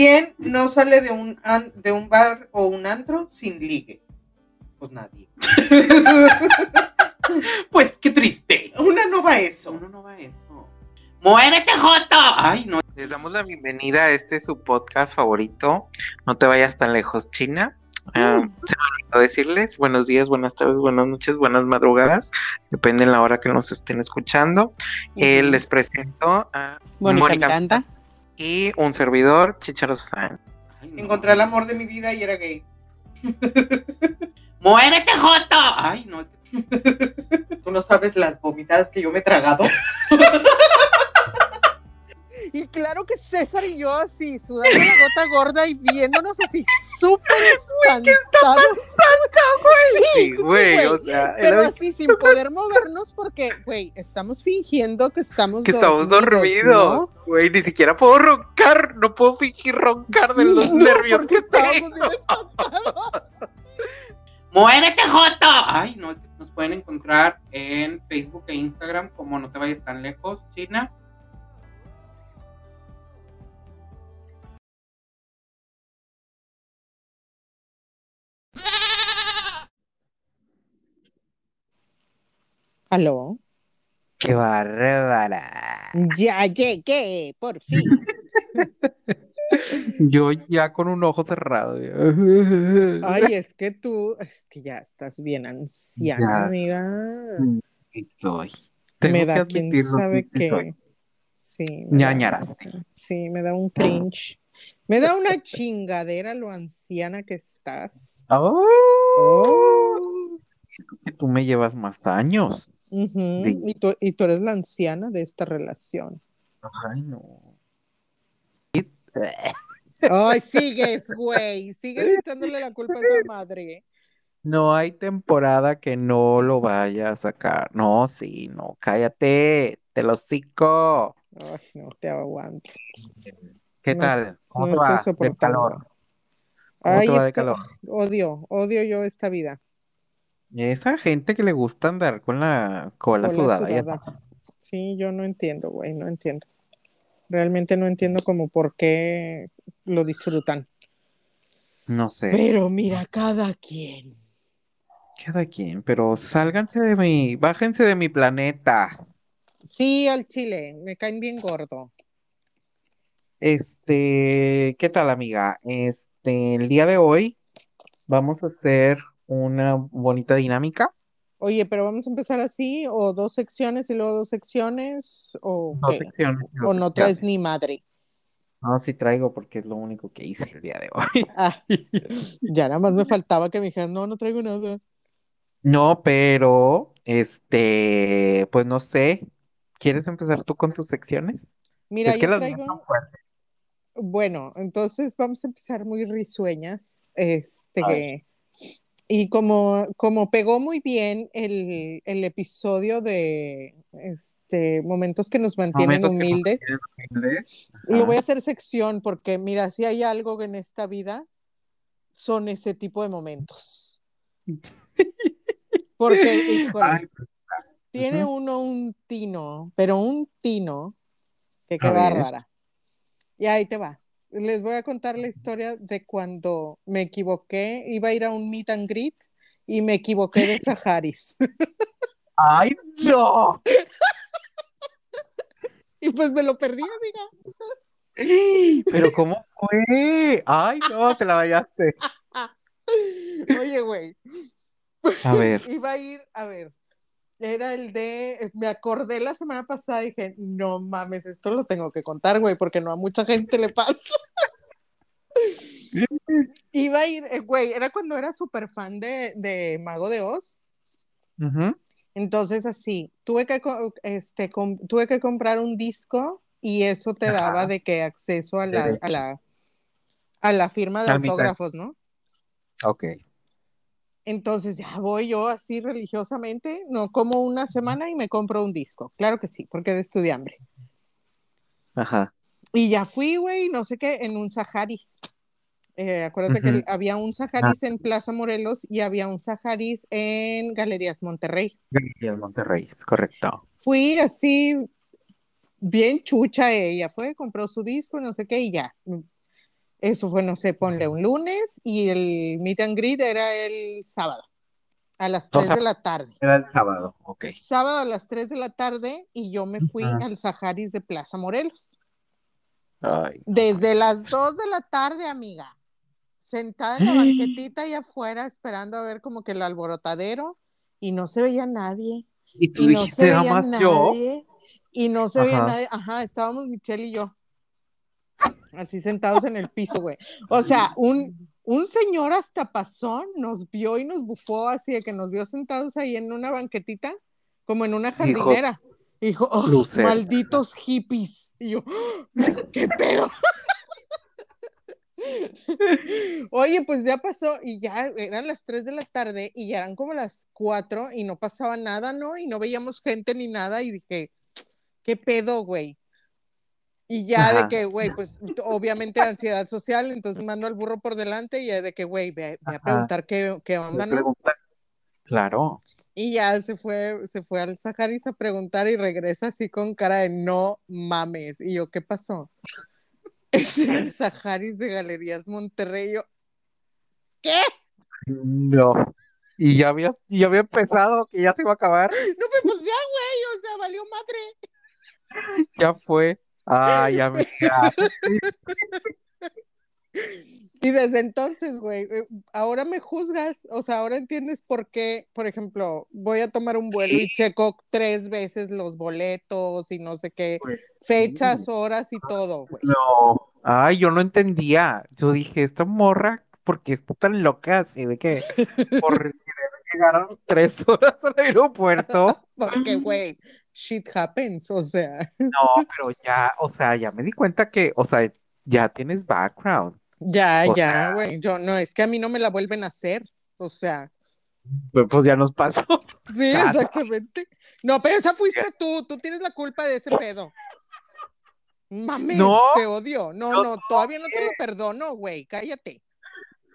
¿Quién no sale de un, an- de un bar o un antro sin ligue? Pues nadie. Pues qué triste. Una no va a eso. Uno no va a eso. ¡Muévete, Joto! Ay, no. Les damos la bienvenida a este su podcast favorito. No te vayas tan lejos, China. Ah, se me olvidó decirles buenos días, buenas tardes, buenas noches, buenas madrugadas. Depende de la hora que nos estén escuchando. Eh, les presento a Mónica Miranda. Y un servidor, Chicharo San. Ay, no. Encontré el amor de mi vida y era gay. ¡Muévete, Joto! Ay, no. Tú no sabes las vomitadas que yo me he tragado. Y claro que César y yo así, sudando la gota gorda y viéndonos así súper espantados. Sí, güey, güey. o sea, Pero era- así sin poder movernos porque, güey, estamos fingiendo que estamos que estamos dormidos, güey, ni siquiera puedo roncar, no puedo fingir roncar de los No, nervios que tengo. ¡Muévete, Joto! Ay, no. es que Nos pueden encontrar en Facebook e Instagram como No Te Vayas Tan Lejos, China. Aló. Qué bárbara. Ya llegué, por fin. Yo ya con un ojo cerrado. Ay, es que tú, es que ya estás bien anciana, Ya. amiga. Sí soy. me da que quién sabe qué. Sí. me da- Ñañara, sí. Sí, me da un cringe. Me da una chingadera lo anciana que estás. Oh, Oh. que tú me llevas más años. Y, tú, y tú eres la anciana de esta relación. Ay, no. Ay, sigues, güey. Sigues echándole la culpa a esa madre. No hay temporada que no lo vaya a sacar. No, sí, no, cállate, te lo cico. Ay, no te aguanto. ¿Qué No tal? ¿Cómo no te va estoy de soportando. calor? ¿Cómo Ay, te va de esto- calor? odio, odio yo esta vida. Esa gente que le gusta andar con la cola Cola sudada. sudada. Sí, yo no entiendo, güey, no entiendo. Realmente no entiendo como por qué lo disfrutan. No sé, Pero mira, cada quien. cada quien, pero sálganse de mi, bájense de mi planeta. Sí, al chile, me caen bien gordo. Este, ¿qué tal, amiga? Este, el día de hoy vamos a hacer una bonita dinámica. Oye, pero vamos a empezar así, o dos secciones y luego dos secciones, o Dos secciones. dos O no traes ni madre. No, sí traigo porque es lo único que hice el día de hoy. Ah, ya nada más me faltaba que me dijeran, no, no traigo nada. No, pero, este, pues no sé. ¿Quieres empezar tú con tus secciones? Mira, Es que yo las mías traigo, son fuertes. bueno, entonces vamos a empezar muy risueñas. Este, y como, como pegó muy bien el, el episodio de este, momentos que nos mantienen Momentos que nos humildes, lo voy a hacer sección porque, mira, si hay algo en esta vida, son ese tipo de momentos. Porque, híjole, Ay, tiene uno un tino, pero un tino que qué bárbara. Y ahí te va. Les voy a contar la historia de cuando me equivoqué, iba a ir a un meet and greet y me equivoqué de Saharis. ¡Ay, no! y pues me lo perdí, amiga. ¿Pero cómo fue? ¡Ay, no! Te la vayaste. Oye, güey, A ver. iba a ir, a ver, era el de, me acordé la semana pasada y dije, no mames, esto lo tengo que contar, güey, porque no a mucha gente le pasa. Iba a ir, eh, güey, era cuando era súper fan de, de Mago de Oz. Entonces, así, tuve que, este, tuve que comprar un disco y eso te daba de que acceso a la, a la, a la firma de autógrafos, ¿no? Ok. Entonces ya voy yo así religiosamente, no como una semana y me compro un disco. Claro que sí, porque de hambre. Ajá. Y ya fui, güey, no sé qué, en un Saharis. Eh, acuérdate que había un Saharis en Plaza Morelos y había un Saharis en Galerías Monterrey. Galerías Monterrey, correcto. Fui así, bien chucha ella, fue, compró su disco, no sé qué, y ya. Eso fue, no sé, ponle un lunes y el meet and greet era el sábado, a las O 3 sea, de la tarde. Era el sábado, ok. Sábado a las 3 de la tarde y yo me fui al Saharis de Plaza Morelos. Ay, Desde las 2 de la tarde, amiga, sentada en la banquetita y afuera esperando a ver como que el alborotadero y no se veía nadie. y tú Y no dijiste se veía más yo. nadie. Y no se veía nadie. Ajá, estábamos Michelle y yo. Así sentados en el piso, güey. O sea, un, un señor hasta pasó, nos vio y nos bufó así de que nos vio sentados ahí en una banquetita, como en una jardinera. Dijo, "Oh, malditos hippies. Y yo, ¿qué pedo? Oye, pues ya pasó y ya eran las 3 de la tarde y ya eran como las 4 y no pasaba nada, ¿no? Y no veíamos gente ni nada y dije, ¿qué pedo, güey? Y ya de que, güey, pues obviamente ansiedad social, entonces mando al burro por delante y ya de que, güey, ve a preguntar qué, qué onda, ¿no? Claro. Y ya se fue, se fue al Saharis a preguntar y regresa así con cara de no mames. Y yo, ¿qué pasó? Es el Saharis de Galerías Monterrey. Yo, ¿qué? No. Y ya había, ya había empezado, que ya se iba a acabar. No, pues ya, güey, o sea, valió madre. Ya fue. Ay, amiga. Y desde entonces, güey, eh, ahora me juzgas, o sea, ahora entiendes por qué, por ejemplo, voy a tomar un vuelo y checo tres veces los boletos y no sé qué, Pues, fechas, horas y todo, güey. No. Ay, yo no entendía. Yo dije, esta morra, ¿por qué está tan loca así de que por llegaron tres horas al aeropuerto? Porque, güey, shit happens, o sea, No, pero ya, o sea, ya me di cuenta que, o sea, ya tienes background. ya, O ya, güey, yo no, es que a mí no me la vuelven a hacer, o sea, Pues, pues ya nos pasó. sí, exactamente. No, pero esa fuiste tú, tú tienes la culpa de ese pedo. No, te odio. No, no, todavía no te lo perdono, güey, cállate.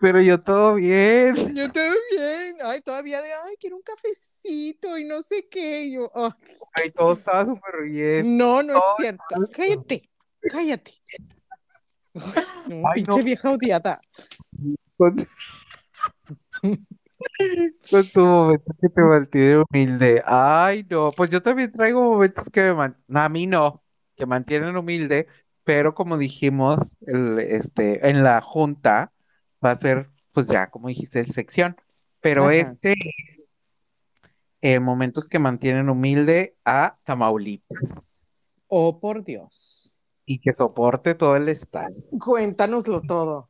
Pero yo todo bien. Yo todo bien, ay, todavía de, ay, quiero un cafecito y no sé qué, yo, ah, Ay, todo estaba súper bien. no, no es todo cierto, cállate, cállate. Ay, no, Ay, pinche no. vieja odiada. Con, con tu momento que te mantiene humilde. Ay, no, pues yo también traigo momentos que me man- a mí no, que mantienen humilde, pero como dijimos, el, este, en la junta va a ser, pues ya, como dijiste, el sección. Pero Ajá. este es eh, momentos que mantienen humilde a Tamaulipas Oh, por Dios. y que soporte todo el estado. Cuéntanoslo todo.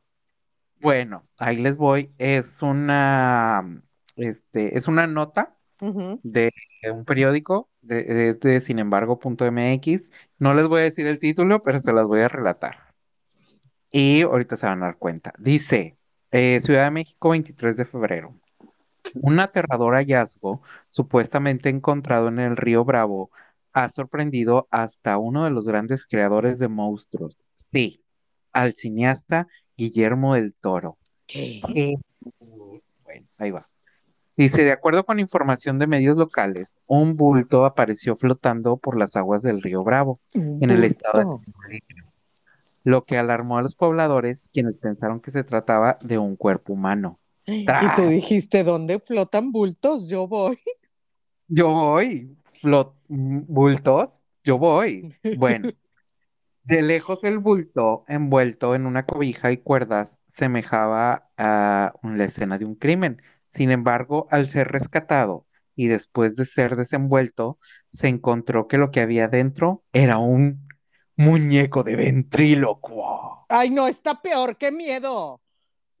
Bueno, ahí les voy. Es una, este, es una nota de un periódico, de, es de sinembargo.mx. No les voy a decir el título, pero se las voy a relatar. Y ahorita se van a dar cuenta. Dice, eh, Ciudad de México, 23 de febrero. Un aterrador hallazgo, supuestamente encontrado en el río Bravo, ha sorprendido hasta uno de los grandes creadores de monstruos. Sí, al cineasta Guillermo del Toro. ¿Qué? Eh, bueno, ahí va. Dice, de acuerdo con información de medios locales, un bulto apareció flotando por las aguas del río Bravo, en el estado de lo que alarmó a los pobladores, quienes pensaron que se trataba de un cuerpo humano. Y tú dijiste, ¿dónde flotan bultos? Yo voy. Yo voy, flot- bultos, yo voy. Bueno, de lejos el bulto, envuelto en una cobija y cuerdas, semejaba a la escena de un crimen. Sin embargo, al ser rescatado y después de ser desenvuelto, se encontró que lo que había dentro era un muñeco de ventrílocuo. Ay, no, está peor, qué miedo.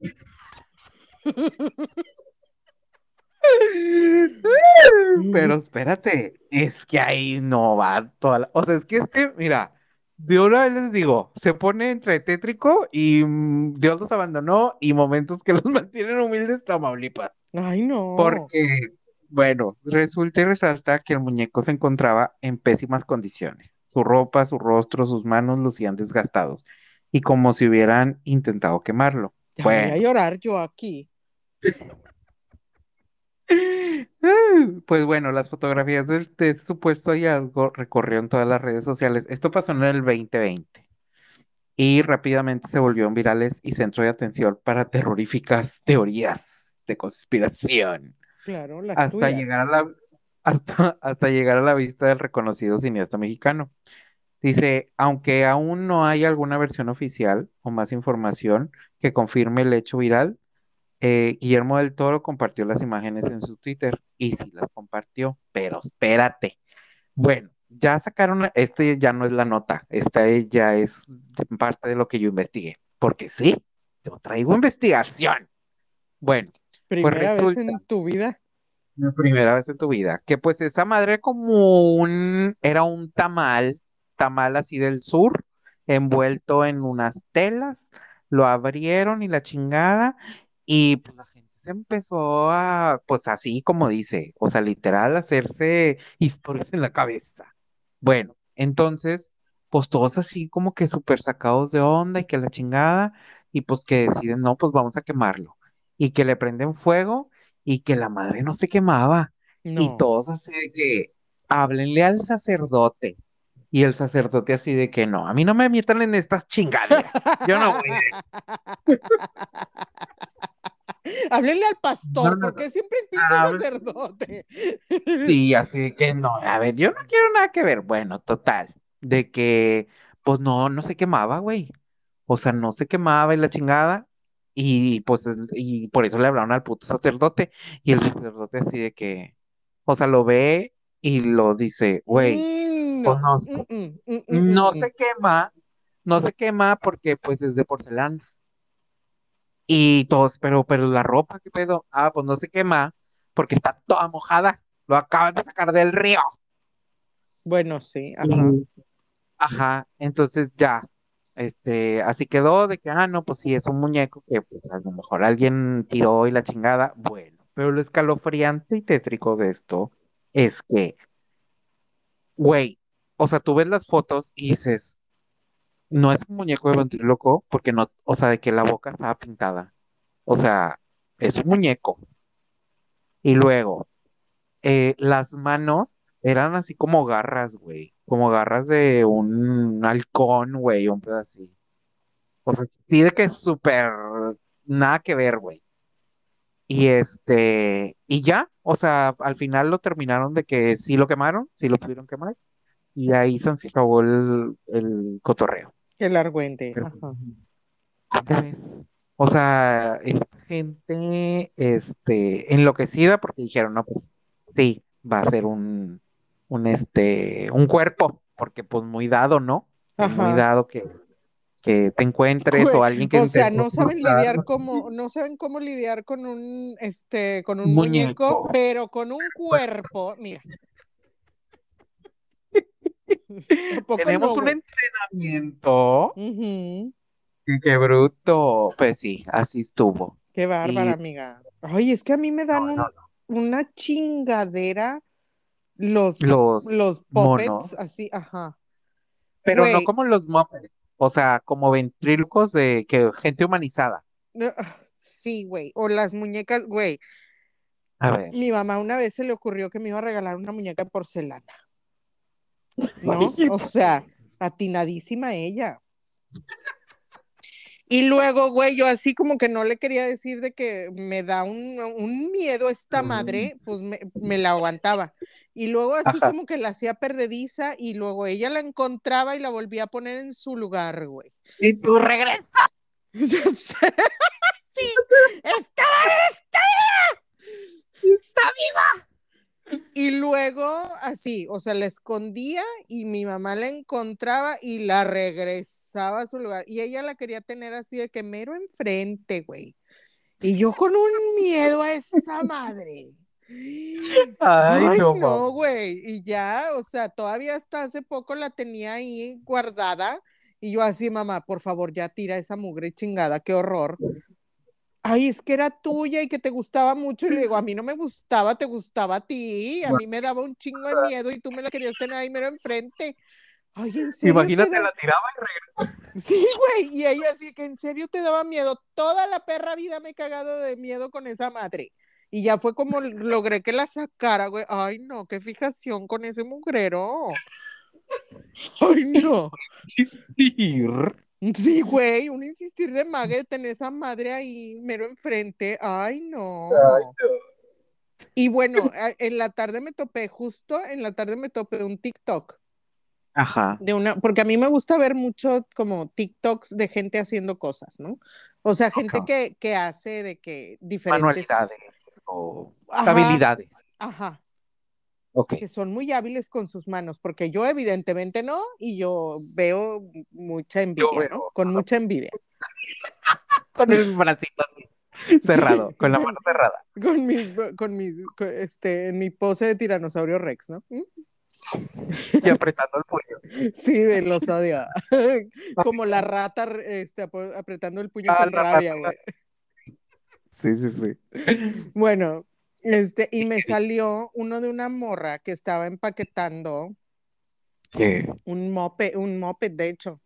Pero espérate, es que ahí no va toda la... O sea, es que este, mira, de una vez les digo, se pone entre tétrico y mm, Dios los abandonó y momentos que los mantienen humildes Tamaulipas. Ay, no. Porque, bueno, resulta y resalta que el muñeco se encontraba en pésimas condiciones. Su ropa, su rostro, sus manos lucían desgastados y como si hubieran intentado quemarlo. Ya voy a llorar yo aquí. Pues bueno, las fotografías de, este supuesto hallazgo recorrieron todas las redes sociales. Esto pasó en el 2020. y rápidamente se volvieron virales y centro de atención para terroríficas teorías de conspiración. Claro, las hasta tuyas. llegar a la hasta, hasta llegar a la vista del reconocido cineasta mexicano. Dice, aunque aún no hay alguna versión oficial o más información que confirme el hecho viral, eh, Guillermo del Toro compartió las imágenes en su Twitter y sí las compartió, pero espérate. Bueno, ya sacaron, este ya no es la nota, esta es- ya es parte de lo que yo investigué, porque sí, yo traigo investigación. Bueno, Primera vez resulta- en tu vida. La primera vez en tu vida, que pues esa madre como un, era un tamal, tamal así del sur, envuelto en unas telas, lo abrieron y la chingada, y pues la gente se empezó a, pues así como dice, o sea, literal, hacerse historias en la cabeza. Bueno, entonces, pues todos así como que súper sacados de onda y que la chingada, y pues que deciden, no, pues vamos a quemarlo, y que le prenden fuego y que la madre no se quemaba. Y todos así de que háblenle al sacerdote. Y el sacerdote así de que no, a mí no me metan en estas chingaderas. Yo no voy Háblenle al pastor, No, no, porque siempre el pinche Ah, sacerdote. Sí, así de que no, a ver, yo no quiero nada que ver. Bueno, total, de que pues no, no se quemaba, güey. O sea, no se quemaba y la chingada. Y pues, es- y por eso le hablaron al puto sacerdote. Y el sacerdote así de que, o sea, lo ve y lo dice, güey, Mm, pues no. Mm, mm, mm, no se quema, no se quema porque pues es de porcelana. Y todos, pero, pero la ropa, ¿qué pedo? Ah, pues no se quema porque está toda mojada. Lo acaban de sacar del río. Bueno, sí, ajá. Ajá, entonces ya, este, así quedó de que, ah, no, pues sí, es un muñeco que pues a lo mejor alguien tiró y la chingada, bueno, pero lo escalofriante y tétrico de esto es que, güey, o sea, tú ves las fotos y dices, no es un muñeco de ventríloco porque no, o sea, de que la boca estaba pintada, o sea, es un muñeco. Y luego, eh, las manos eran así como garras, güey. Como garras de un halcón, güey, un pedo así. O sea, sí de que es súper nada que ver, güey. Y este, y ya, o sea, al final lo terminaron de que sí lo quemaron, sí lo pudieron quemar. Y ahí se acabó el, el cotorreo. El argüente. Pero, Ajá. ¿cómo ves? O sea, esta gente, este, enloquecida porque dijeron, no, pues sí, va a ser un, un, este, un cuerpo, porque pues muy dado, ¿no? Es muy Ajá. dado que, que te encuentres o alguien que o sea, no saben lidiar como, no saben cómo lidiar con un, este, con un Muñeco. muñeco, pero con un cuerpo, mira. ¿A poco Tenemos un entrenamiento. Qué bruto. Pues sí, así estuvo. Qué bárbara, Y- amiga. Ay, es que a mí me dan No, un- no, una chingadera los, Los los puppets, monos. así, ajá. Pero no como los Muppets, o sea, como ventrílocos de que gente humanizada. No, ah, Sí, güey. O las muñecas, güey. A ver. Mi mamá una vez se le ocurrió que me iba a regalar una muñeca de porcelana. ¿No? O sea, atinadísima ella. Y luego, güey, yo así como que no le quería decir de que me da un, un miedo esta madre, pues me, me la aguantaba. Y luego así Ajá. como que la hacía perdediza y luego ella la encontraba y la volvía a poner en su lugar, güey. Y tú regresas. Sí, estaba Y luego, así, o sea, la escondía y mi mamá la encontraba y la regresaba a su lugar. Y ella la quería tener así de que mero enfrente, güey. Y yo con un miedo a esa madre. Ay, no, mames. güey. Y ya, o sea, todavía hasta hace poco la tenía ahí guardada. Y yo así, mamá, por favor, ya tira esa mugre chingada, qué horror. Ay, es que era tuya y que te gustaba mucho. Y le digo, a mí no me gustaba, te gustaba a ti. A mí me daba un chingo de miedo y tú me la querías tener ahí mero enfrente. Ay, ¿en serio? te Imagínate, da- la tiraba y regresaba. Sí, güey. Y ella así que en serio te daba miedo. Toda la perra vida me he cagado de miedo con esa madre. Y ya fue como logré que la sacara, güey. Ay, no, qué fijación con ese mugrero. Ay, no. Sí, güey, un insistir de mague, tener esa madre ahí mero enfrente. Ay, no. Y bueno, en la tarde me topé, justo en la tarde me topé un TikTok Ajá. de una, porque a mí me gusta ver mucho como TikToks de gente haciendo cosas, ¿no? O sea, gente que, que hace de que diferentes. Manualidades o Ajá. habilidades. Ajá, Que son muy hábiles con sus manos, porque yo evidentemente no, y yo veo mucha envidia, ¿no? Con mucha envidia. Con el bracito cerrado, con la mano cerrada. Con mis, con mis, con, este, en mi pose de tiranosaurio Rex, ¿no? ¿Mm? Y apretando el puño. Sí, de los odio. Como la rata este, apretando el puño Ah, con rabia, güey. Sí, sí, sí. Bueno, este, y me salió uno de una morra que estaba empaquetando ¿Qué? un moped, un moped, de hecho.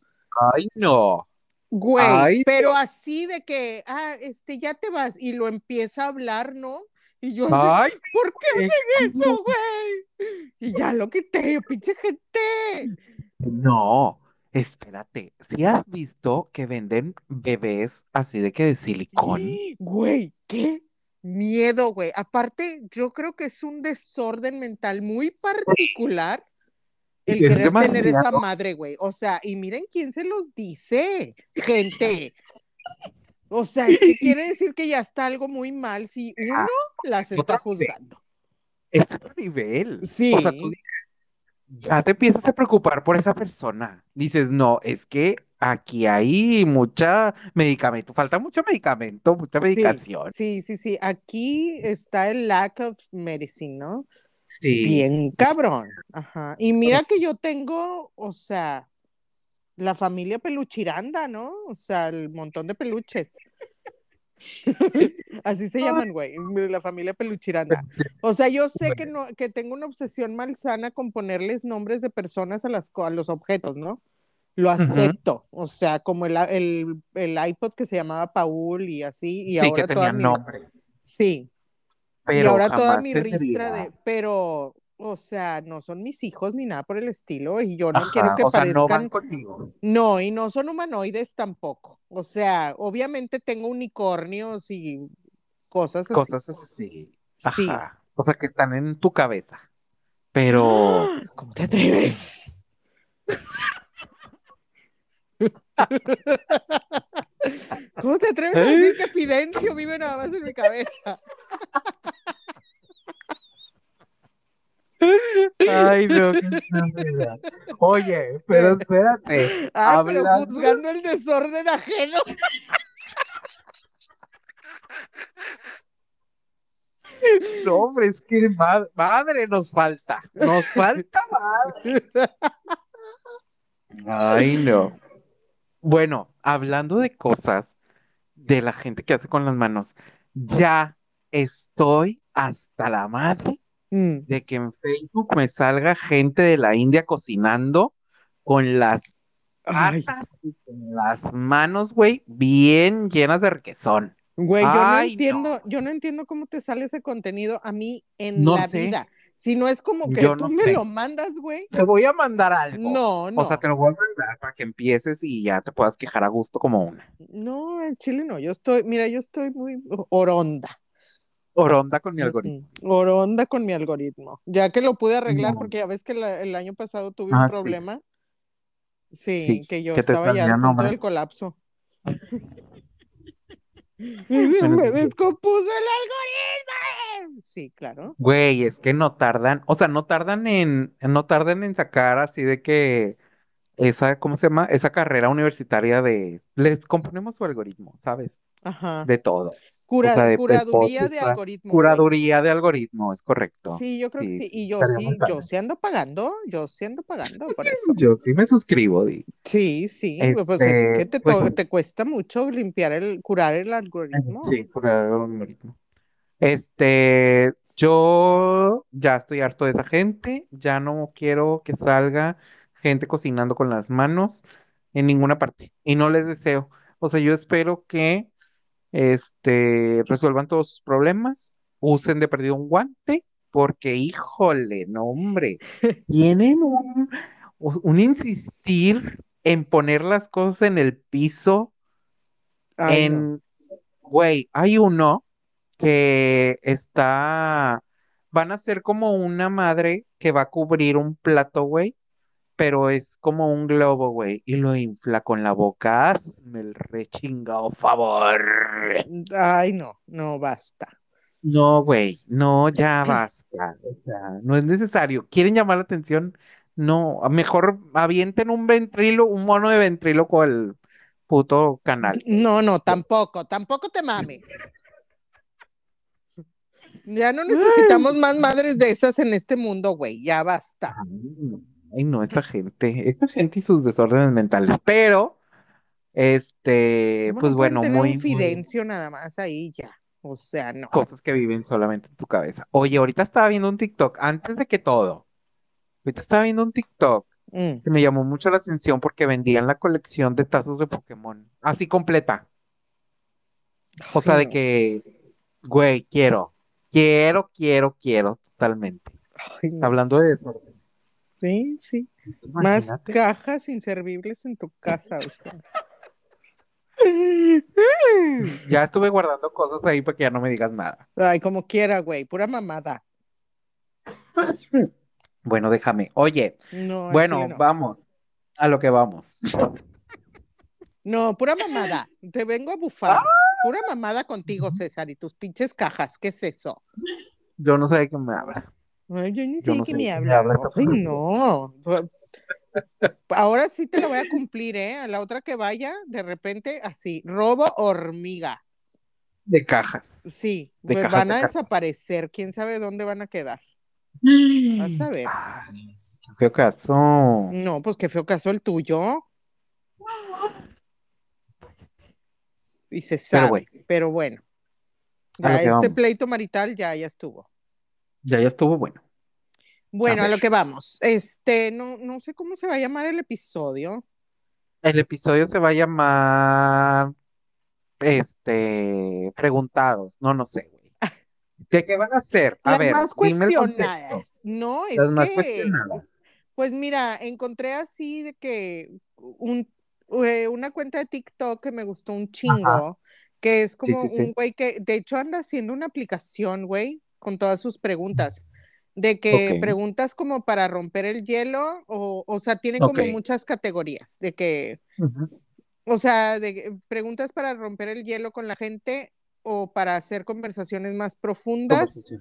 Ay, no. Güey, Ay, pero así de que, ah, este, ya te vas, y lo empieza a hablar, ¿no? Y yo, Ay, ¿por qué qué hacen eso, güey? Y ya lo quité, yo, pinche gente. No, espérate. ¿Si has visto que venden bebés así de que de silicón? Güey, qué miedo, güey. Aparte, yo creo que es un desorden mental muy particular el querer tener esa madre, güey. O sea, y miren quién se los dice, gente. O sea, es que quiere decir que ya está algo muy mal si uno las está juzgando. Es otro nivel. Sí. O sea, tú ya te empiezas a preocupar por esa persona. Dices, no, es que aquí hay mucha medicamento, falta mucho medicamento, mucha medicación. Sí, sí, sí. Aquí está el lack of medicine, ¿no? Sí. Bien cabrón. Ajá. Y mira que yo tengo, o sea, la familia peluchiranda, ¿no? O sea, el montón de peluches. Así se llaman, güey, la familia peluchiranda. O sea, yo sé que no, que tengo una obsesión malsana con ponerles nombres de personas a las a los objetos, ¿no? Lo acepto. O sea, como el, el, el iPod que se llamaba Paul y así, y Sí, ahora que toda mi, nombre. sí, y Pero ahora toda mi ristra de, pero, o sea, no son mis hijos ni nada por el estilo, y yo no Ajá, quiero que o sea, no parezcan, van conmigo. no, y no son humanoides tampoco. O sea, obviamente tengo unicornios y cosas así. Cosas así. Sí. Ajá. O sea, que están en tu cabeza. Pero ¿Cómo te atreves? ¿Cómo te atreves a decir que Fidencio vive nada más en mi cabeza? Ay, no. Oye, pero espérate. Ah, pero juzgando el desorden ajeno. No, hombre, es que ma- madre nos falta. Nos falta madre. Ay, no. Bueno, hablando de cosas de la gente que hace con las manos, ya estoy hasta la madre Mm. de que en Facebook me salga gente de la India cocinando con las Ay, patas y con las manos, güey, bien llenas de requesón. güey, yo no Ay, no. entiendo, yo no entiendo cómo te sale ese contenido a mí en No la sé. vida. Si no es como que Yo tú no me sé. lo mandas, güey. Te voy a mandar algo. No, no. O sea, te lo voy a mandar para que empieces y ya te puedas quejar a gusto como una. No, en Chile no. Yo estoy, mira, yo estoy muy oronda. Oronda con mi algoritmo. Oronda con mi algoritmo. Ya que lo pude arreglar, No. porque ya ves que la- el año pasado tuve Ah, un sí. problema. Sí, Sí, que yo estaba ya al punto del colapso. Y se me descompuso el algoritmo. Sí, claro. Güey, es que no tardan, o sea, no tardan en, no tardan en sacar así de que esa, ¿cómo se llama? Esa carrera universitaria de, les componemos su algoritmo, ¿sabes? Ajá. De todo. Cura- o sea, de curaduría de algoritmo. güey. Curaduría de algoritmo, es correcto. Sí, yo creo que Sí, sí. sí, Y yo sí, yo sí ando pagando, yo sí ando pagando por eso. Yo sí me suscribo, di. Sí, sí, pues- pues es Este, que te, pues- te cuesta mucho limpiar el, curar el algoritmo. Sí, curar el algoritmo. Este, yo ya estoy harto de esa gente, ya no quiero que salga gente cocinando con las manos en ninguna parte y no les deseo. O sea, yo espero que este resuelvan todos sus problemas, usen de perdido un guante, porque híjole, no hombre, tienen un, un insistir en poner las cosas en el piso, Ay, no. en, güey, hay uno que está, van a ser como una madre que va a cubrir un plato, güey, pero es como un globo, güey, y lo infla con la boca. Hazme el rechingado favor. Ay, no, no basta. No, güey, no, ya basta. O sea, no es necesario. ¿Quieren llamar la atención? No, mejor avienten un ventrilo, un mono de ventríloco al puto canal. No, no, tampoco, tampoco te mames. Ya no necesitamos más madres de esas en este mundo, güey. Ya basta. Ay, no, esta gente, esta gente y sus desórdenes mentales. Pero, este, ¿Cómo pues bueno, tener muy, un muy fidencio nada más ahí ya. O sea, no. cosas que viven solamente en tu cabeza. Oye, ahorita estaba viendo un TikTok, antes de que todo. Ahorita estaba viendo un TikTok Mm. que me llamó mucho la atención porque vendían la colección de tazos de Pokémon, así completa. O sea, Ay, de que, güey, quiero, quiero, quiero, quiero, totalmente. Ay, no. Hablando de eso, Sí, sí. Más cajas inservibles en tu casa, o sea. Ya estuve guardando cosas ahí para que ya no me digas nada. Ay, como quiera, güey. Pura mamada. Bueno, déjame. Oye, No, bueno, no. vamos a lo que vamos. No, pura mamada. Te vengo a bufar. Pura mamada contigo, César, y tus pinches cajas. ¿Qué es eso? Yo no sé de qué me habla. Ay, yo ni Yo sé no me de qué me habla. Ay, no. Ahora sí te lo voy a cumplir, ¿eh? A la otra que vaya, de repente, así, robo hormiga. De cajas. Sí, De pues cajas van a desaparecer. ¿Quién sabe dónde van a quedar? Vas a ver. Ay, qué feo caso. No, pues qué feo caso el tuyo. Y se sabe, bueno. pero bueno. Ya este pleito marital ya, ya estuvo. Ya, ya estuvo bueno. Bueno, a, lo que vamos. Este, no, no sé cómo se va a llamar el episodio. El episodio se va a llamar, este, preguntados. No, no sé, güey. ¿De qué van a hacer? A Las ver, más cuestionadas. No, es Las más que, cuestionadas. pues mira, encontré así de que un, eh, una cuenta de TikTok que me gustó un chingo, que es como sí, sí. un güey que, de hecho, anda haciendo una aplicación, güey, con todas sus preguntas. De que preguntas como para romper el hielo, o, o sea, tiene como muchas categorías, de que, o sea, de que preguntas para romper el hielo con la gente o para hacer conversaciones más profundas.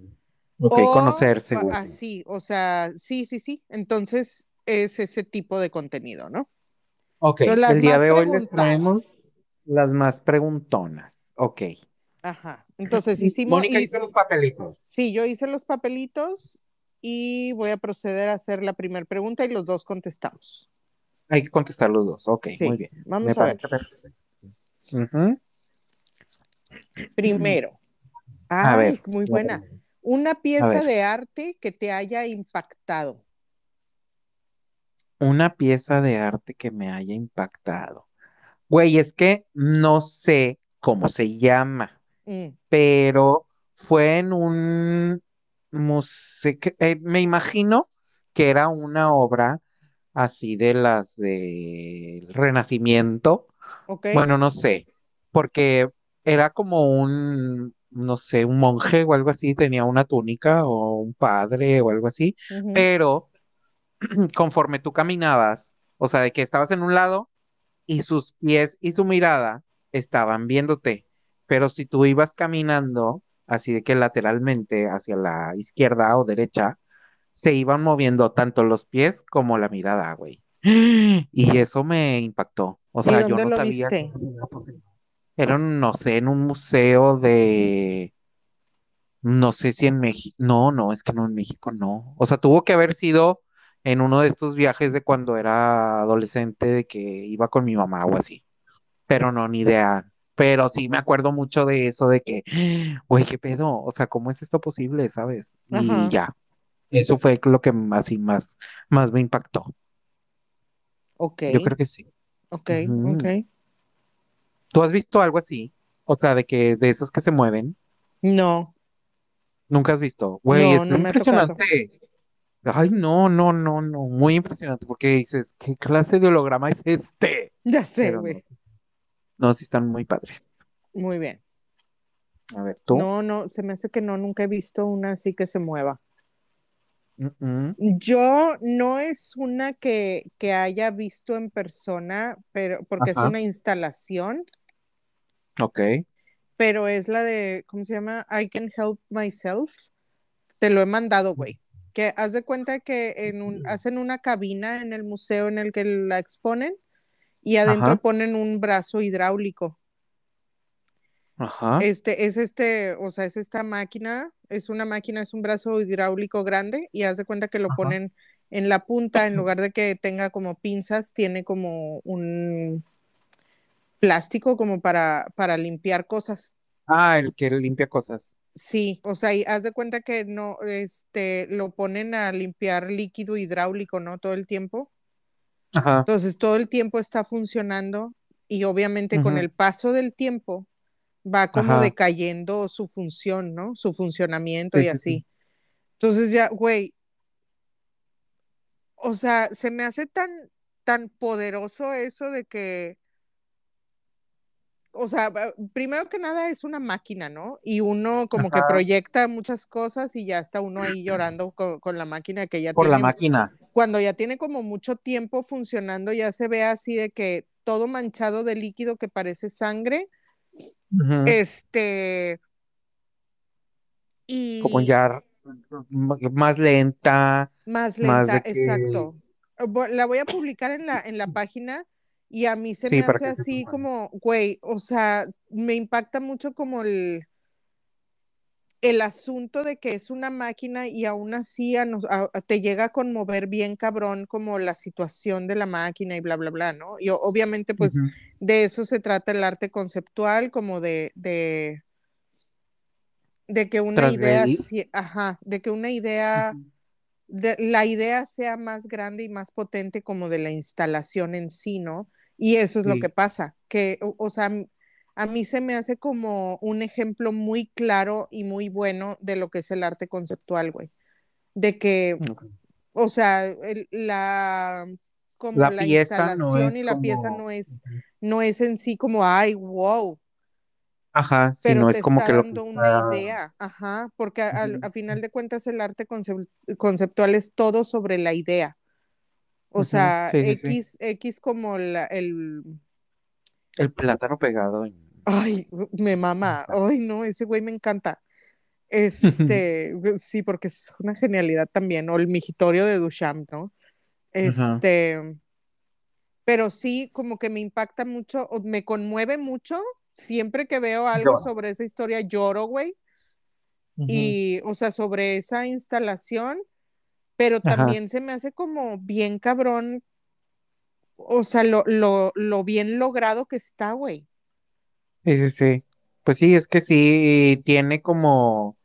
Ok, o conocerse, güey. Así, o sea, sí, sí, sí. Entonces es ese tipo de contenido, ¿no? Ok, Entonces, el día de hoy les traemos las más preguntonas. Ok. Ajá. Entonces hicimos, Mónica hice- hizo los papelitos. sí, yo hice los papelitos y voy a proceder a hacer la primera pregunta y los dos contestamos. Hay que contestar los dos. Ok, Sí. muy bien. Vamos Me a ver. Primero. A Ay, ver. muy buena. Una pieza de arte que te haya impactado. Una pieza de arte que me haya impactado. Güey, es que no sé cómo se llama, Mm, pero fue en un museo, me imagino que era una obra así de las del Renacimiento. Bueno, no sé, porque era como un, no sé, un monje o algo así, tenía una túnica o un padre o algo así, pero conforme tú caminabas, o sea, de que estabas en un lado y sus pies y su mirada estaban viéndote, pero si tú ibas caminando así de que lateralmente hacia la izquierda o derecha, se iban moviendo tanto los pies como la mirada, güey. Y eso me impactó. O ¿Y sea, yo no lo sabía viste? Era, no sé, en un museo de, no sé si en México, no, no, es que no en México, no. O sea, tuvo que haber sido en uno de estos viajes de cuando era adolescente, de que iba con mi mamá o así. Pero no, ni idea. Pero sí me acuerdo mucho de eso, de que, güey, qué pedo, o sea, ¿cómo es esto posible, sabes? Y Ajá. ya, eso fue lo que así más, más me impactó. Ok, Yo creo que sí. ok, ok. ¿Tú has visto algo así? O sea, de que de esos que se mueven, No, nunca has visto. Güey, No, es no impresionante. Ay, no, no, no, no, muy impresionante, porque dices, ¿qué clase de holograma es este? Ya sé, güey. no, no, sí están muy padres. Muy bien. A ver, tú. No, no, se me hace que no, nunca he visto una así que se mueva. Mm, mm. Yo no es una que, que haya visto en persona, pero porque Ajá. es una instalación, Ok. pero es la de, ¿cómo se llama? I can help myself. Te lo he mandado, güey. Que haz de cuenta que en un, hacen una cabina en el museo en el que la exponen y adentro Ajá. ponen un brazo hidráulico. Ajá. Este, es este, o sea, es esta máquina, es una máquina, es un brazo hidráulico grande y haz de cuenta que lo Ajá. ponen en la punta, en lugar de que tenga como pinzas, tiene como un plástico como para, para limpiar cosas. Ah, el que limpia cosas. Sí, o sea, y haz de cuenta que no, este, lo ponen a limpiar líquido hidráulico, ¿no? Todo el tiempo. Ajá. Entonces, todo el tiempo está funcionando y obviamente con el paso del tiempo va como Ajá. decayendo su función, ¿no? Su funcionamiento Sí, y sí, así. sí. Entonces ya, güey, o sea, se me hace tan, tan poderoso eso de que, o sea, primero que nada es una máquina, ¿no? Y uno como que proyecta muchas cosas y ya está uno ahí llorando con, con la máquina que ya Por la tiene máquina. Cuando ya tiene como mucho tiempo funcionando, ya se ve así de que todo manchado de líquido que parece sangre, este, y Como ya más lenta, más lenta, que. exacto. La voy a publicar en la, en la página y a mí se Sí, me hace así como, güey, o sea, me impacta mucho como el, el asunto de que es una máquina y aún así a nos- a- a- te llega a conmover bien cabrón como la situación de la máquina y bla, bla, bla, ¿no? Y obviamente pues de eso se trata el arte conceptual, como de, de, de que una idea, ajá, de que una idea, de, la idea sea más grande y más potente como de la instalación en sí, ¿no? Y eso es lo que pasa, que, o, o sea, a mí se me hace como un ejemplo muy claro y muy bueno de lo que es el arte conceptual, güey. De que, Ok. o sea, el- la, como La la pieza no instalación y la pieza no es, no es en sí como, ay, wow, Ajá, sí, pero no te es como está que lo dando una idea, ajá, porque a, final de cuentas el arte concep- conceptual es todo sobre la idea. O sea, Sí, sí, sí. X, X como la- el, El plátano pegado. en- ay, me mama, ay, no, ese güey me encanta. Este, sí, porque es una genialidad también, o el migitorio de Duchamp, ¿no? Ajá. Este, pero sí, como que me impacta mucho, o me conmueve mucho. Siempre que veo algo sobre esa historia, lloro, güey. Y, o sea, sobre esa instalación, pero Ajá. también se me hace como bien cabrón, o sea, lo, lo, lo bien logrado que está, güey. Sí, sí, sí. Pues sí, es que sí tiene como,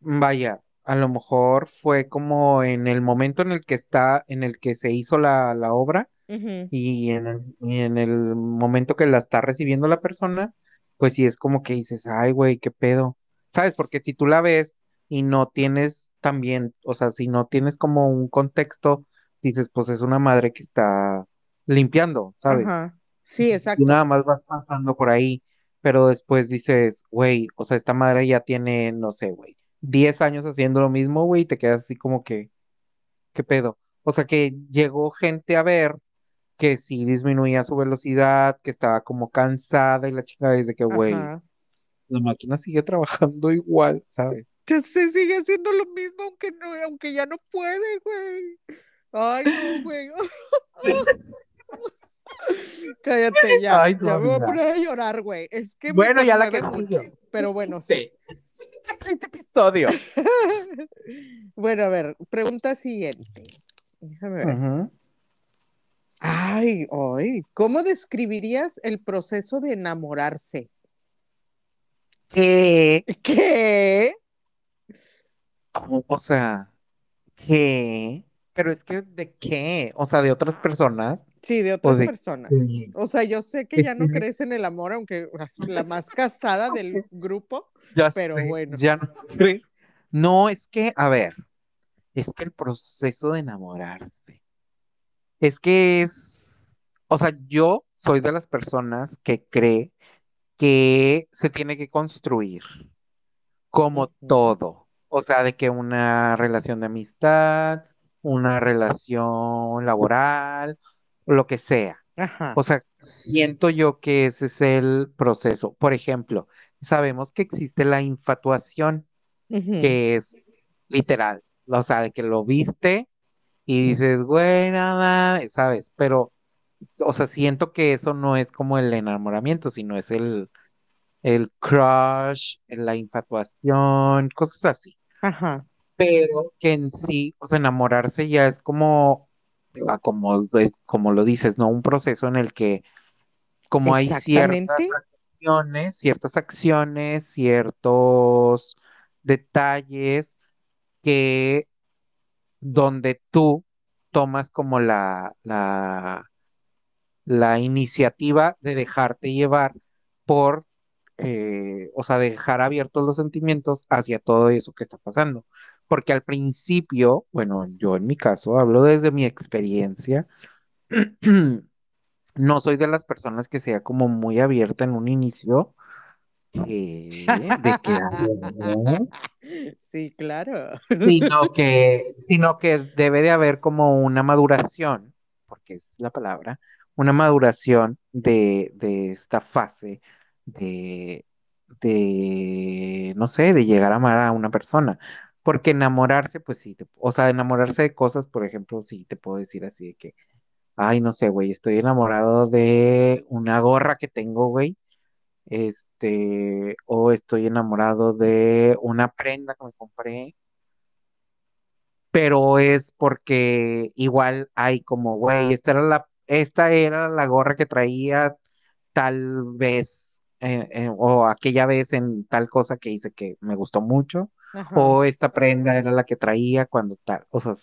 vaya, a lo mejor fue como en el momento en el que está, en el que se hizo la, la obra Ujú, y en el, y en el momento que la está recibiendo la persona, pues sí es como que dices, ay, güey, qué pedo. ¿Sabes? Porque si tú la ves y no tienes también, o sea, si no tienes como un contexto, dices, pues es una madre que está limpiando, ¿sabes? Ajá. Sí, Y exacto. nada más vas pasando por ahí, pero después dices, güey, o sea, esta madre ya tiene, no sé, güey, 10 años haciendo lo mismo, güey, y te quedas así como que, ¿qué pedo? O sea, que llegó gente a ver que sí disminuía su velocidad, que estaba como cansada y la chica dice que, güey, la máquina sigue trabajando igual, ¿sabes? Se sigue haciendo lo mismo aunque no, aunque ya no puede, güey. Ay, no, güey. Cállate, ya. Ay, Ya me voy a poner a llorar, güey. Es que Bueno, ya la que mucho. Pero bueno, sí. Sí. Este episodio. Bueno, a ver, pregunta siguiente. Déjame ver. Ujú. Ay, ay, ¿cómo describirías el proceso de enamorarse? ¿Qué? ¿Qué? ¿Cómo? O sea, ¿qué? Pero es que, ¿de qué? O sea, de otras personas. Sí, de otras de personas. O sea, yo sé que ya no que- crees en el amor, aunque ah, la más casada del grupo. Ya Pero sé, bueno. ya no. No, es que, a ver, es que el proceso de enamorarse, es que es, o sea, yo soy de las personas que cree que se tiene que construir como todo. O sea, de que una relación de amistad, una relación laboral, lo que sea. Ajá. O sea, siento yo que ese es el proceso. Por ejemplo, sabemos que existe la infatuación, que es literal. O sea, de que lo viste y dices, nada, ¿sabes? Pero, o sea, siento que eso no es como el enamoramiento, sino es el, el crush, la infatuación, cosas así. Ajá. Pero que en sí, o sea, enamorarse ya es como, como, como lo dices, ¿no? Un proceso en el que como hay ciertas acciones, ciertas acciones, ciertos detalles que donde tú tomas como la, la, la iniciativa de dejarte llevar por, eh, o sea, dejar abiertos los sentimientos hacia todo eso que está pasando. Porque al principio, bueno, yo en mi caso hablo desde mi experiencia, no soy de las personas que sea como muy abierta en un inicio, que, de que, Sí, claro. sino que, sino que debe de haber como una maduración, porque es la palabra, una maduración de, de esta fase de, de, no sé, de llegar a amar a una persona. Porque enamorarse, pues sí, te- o sea, enamorarse de cosas, por ejemplo, sí te puedo decir así de que, ay, no sé, güey, estoy enamorado de una gorra que tengo, güey, este, o estoy enamorado de una prenda que me compré pero es porque igual hay como, güey, esta era la, esta era la gorra que traía tal vez, eh, eh, o aquella vez en tal cosa que hice que me gustó mucho, Ajá. o esta prenda era la que traía cuando tal, o sea,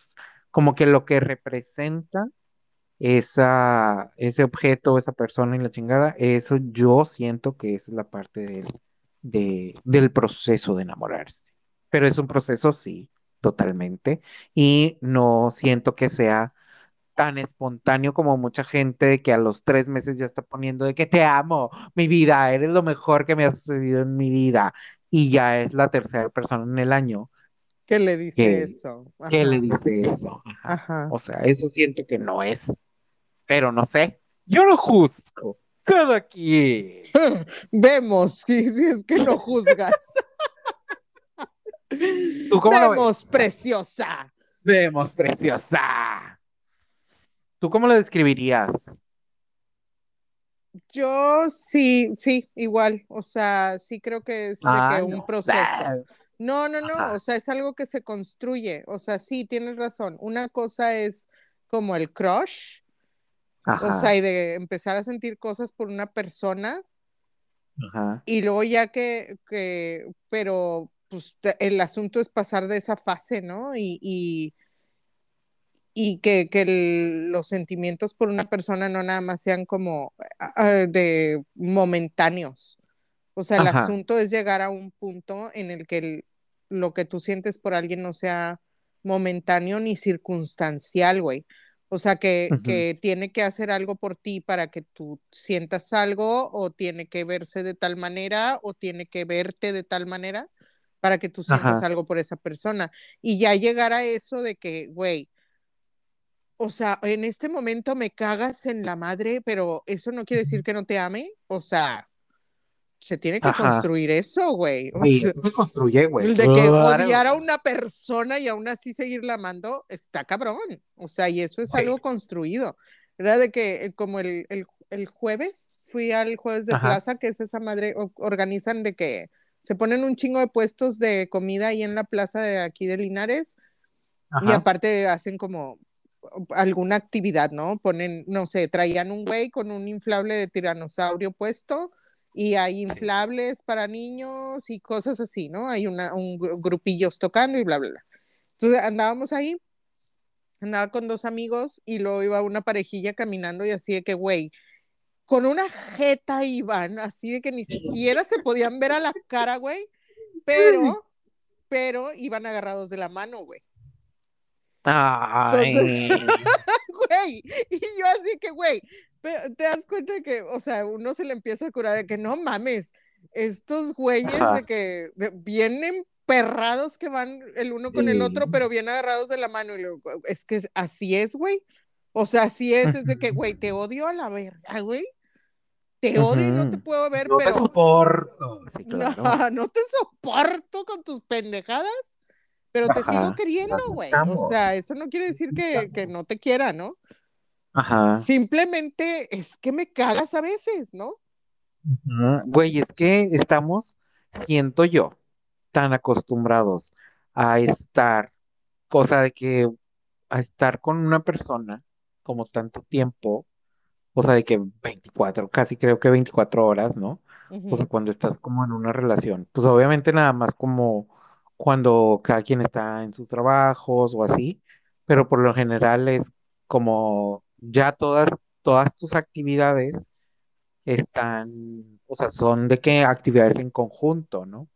como que lo que representa esa, ese objeto, esa persona y la chingada, eso yo siento que es la parte del, de, del proceso de enamorarse. Pero es un proceso, sí, totalmente. Y no siento que sea tan espontáneo como mucha gente de que a los tres meses ya está poniendo de que te amo, mi vida, eres lo mejor que me ha sucedido en mi vida. Y ya es la tercera persona en el año ¿Qué le dice que, eso? Ajá. le dice eso. Ajá. Ajá. O sea, eso siento que no es pero no sé. Yo no juzgo. Cada quien. Vemos si, si es que no juzgas. ¿Tú cómo lo ves? Vemos, preciosa. Vemos, preciosa. ¿Tú cómo lo describirías? Yo sí, sí, igual. O sea, sí creo que es de que Ay, un no. proceso. Ah, No, no, no, Ajá. o sea, es algo que se construye. O sea, sí, tienes razón. Una cosa es como el crush, o sea, y de empezar a sentir cosas por una persona ajá, y luego ya que, que pero pues el asunto es pasar de esa fase, ¿no? Y, y, y que, que el- los sentimientos por una persona no nada más sean como de momentáneos. O sea, el Ajá. asunto es llegar a un punto en el que el- lo que tú sientes por alguien no sea momentáneo ni circunstancial, güey. O sea, que, que tiene que hacer algo por ti para que tú sientas algo, o tiene que verse de tal manera, o tiene que verte de tal manera para que tú sientas Ajá. algo por esa persona. Y ya llegar a eso de que, güey, o sea, en este momento me cagas en la madre, pero eso no quiere decir que no te ame. O sea, se tiene que Ajá. construir eso, güey. Sí, sea, eso se construye, güey. el de que odiar a una persona y aún así seguirla amando está cabrón. O sea, y eso es Sí. algo construido. Era de que eh, como el, el, el jueves, fui al jueves de Ajá. plaza, que es esa madre, o- organizan de que se ponen un chingo de puestos de comida ahí en la plaza de aquí de Linares y aparte hacen como alguna actividad, ¿no? Ponen, no sé, traían un güey con un inflable de tiranosaurio puesto y hay inflables para niños y cosas así, ¿no? Hay una, un gru- grupillos tocando y bla, bla, bla. Entonces andábamos ahí, andaba con dos amigos y luego iba una parejilla caminando y así de que, güey, con una jeta iban, así de que ni siquiera se podían ver a la cara, güey, pero, pero iban agarrados de la mano, güey. Ay. Güey, y yo así que, güey, pero te das cuenta de que, o sea, uno se le empieza a curar de que no mames, estos güeyes Ajá. de que de- vienen perrados que van el uno con el otro, pero bien agarrados de la mano. Y luego, es que así es, güey. O sea, así es, es de que, güey, te odio a la verga, güey. Te odio y no te puedo ver, No te pero soporto. Sí, no, claro. no te soporto con tus pendejadas, pero te sigo queriendo, güey. O sea, eso no quiere decir que, que no te quiera, ¿no? Ajá. Simplemente es que me cagas a veces, ¿no? Güey, es que estamos, siento yo, tan acostumbrados a estar, cosa de que a estar con una persona como tanto tiempo, o sea, de que 24, casi creo que 24 horas, ¿no? O sea, cuando estás como en una relación, pues obviamente nada más como cuando cada quien está en sus trabajos o así, pero por lo general es como ya todas, todas tus actividades están, o sea, son de que actividades en conjunto, ¿no?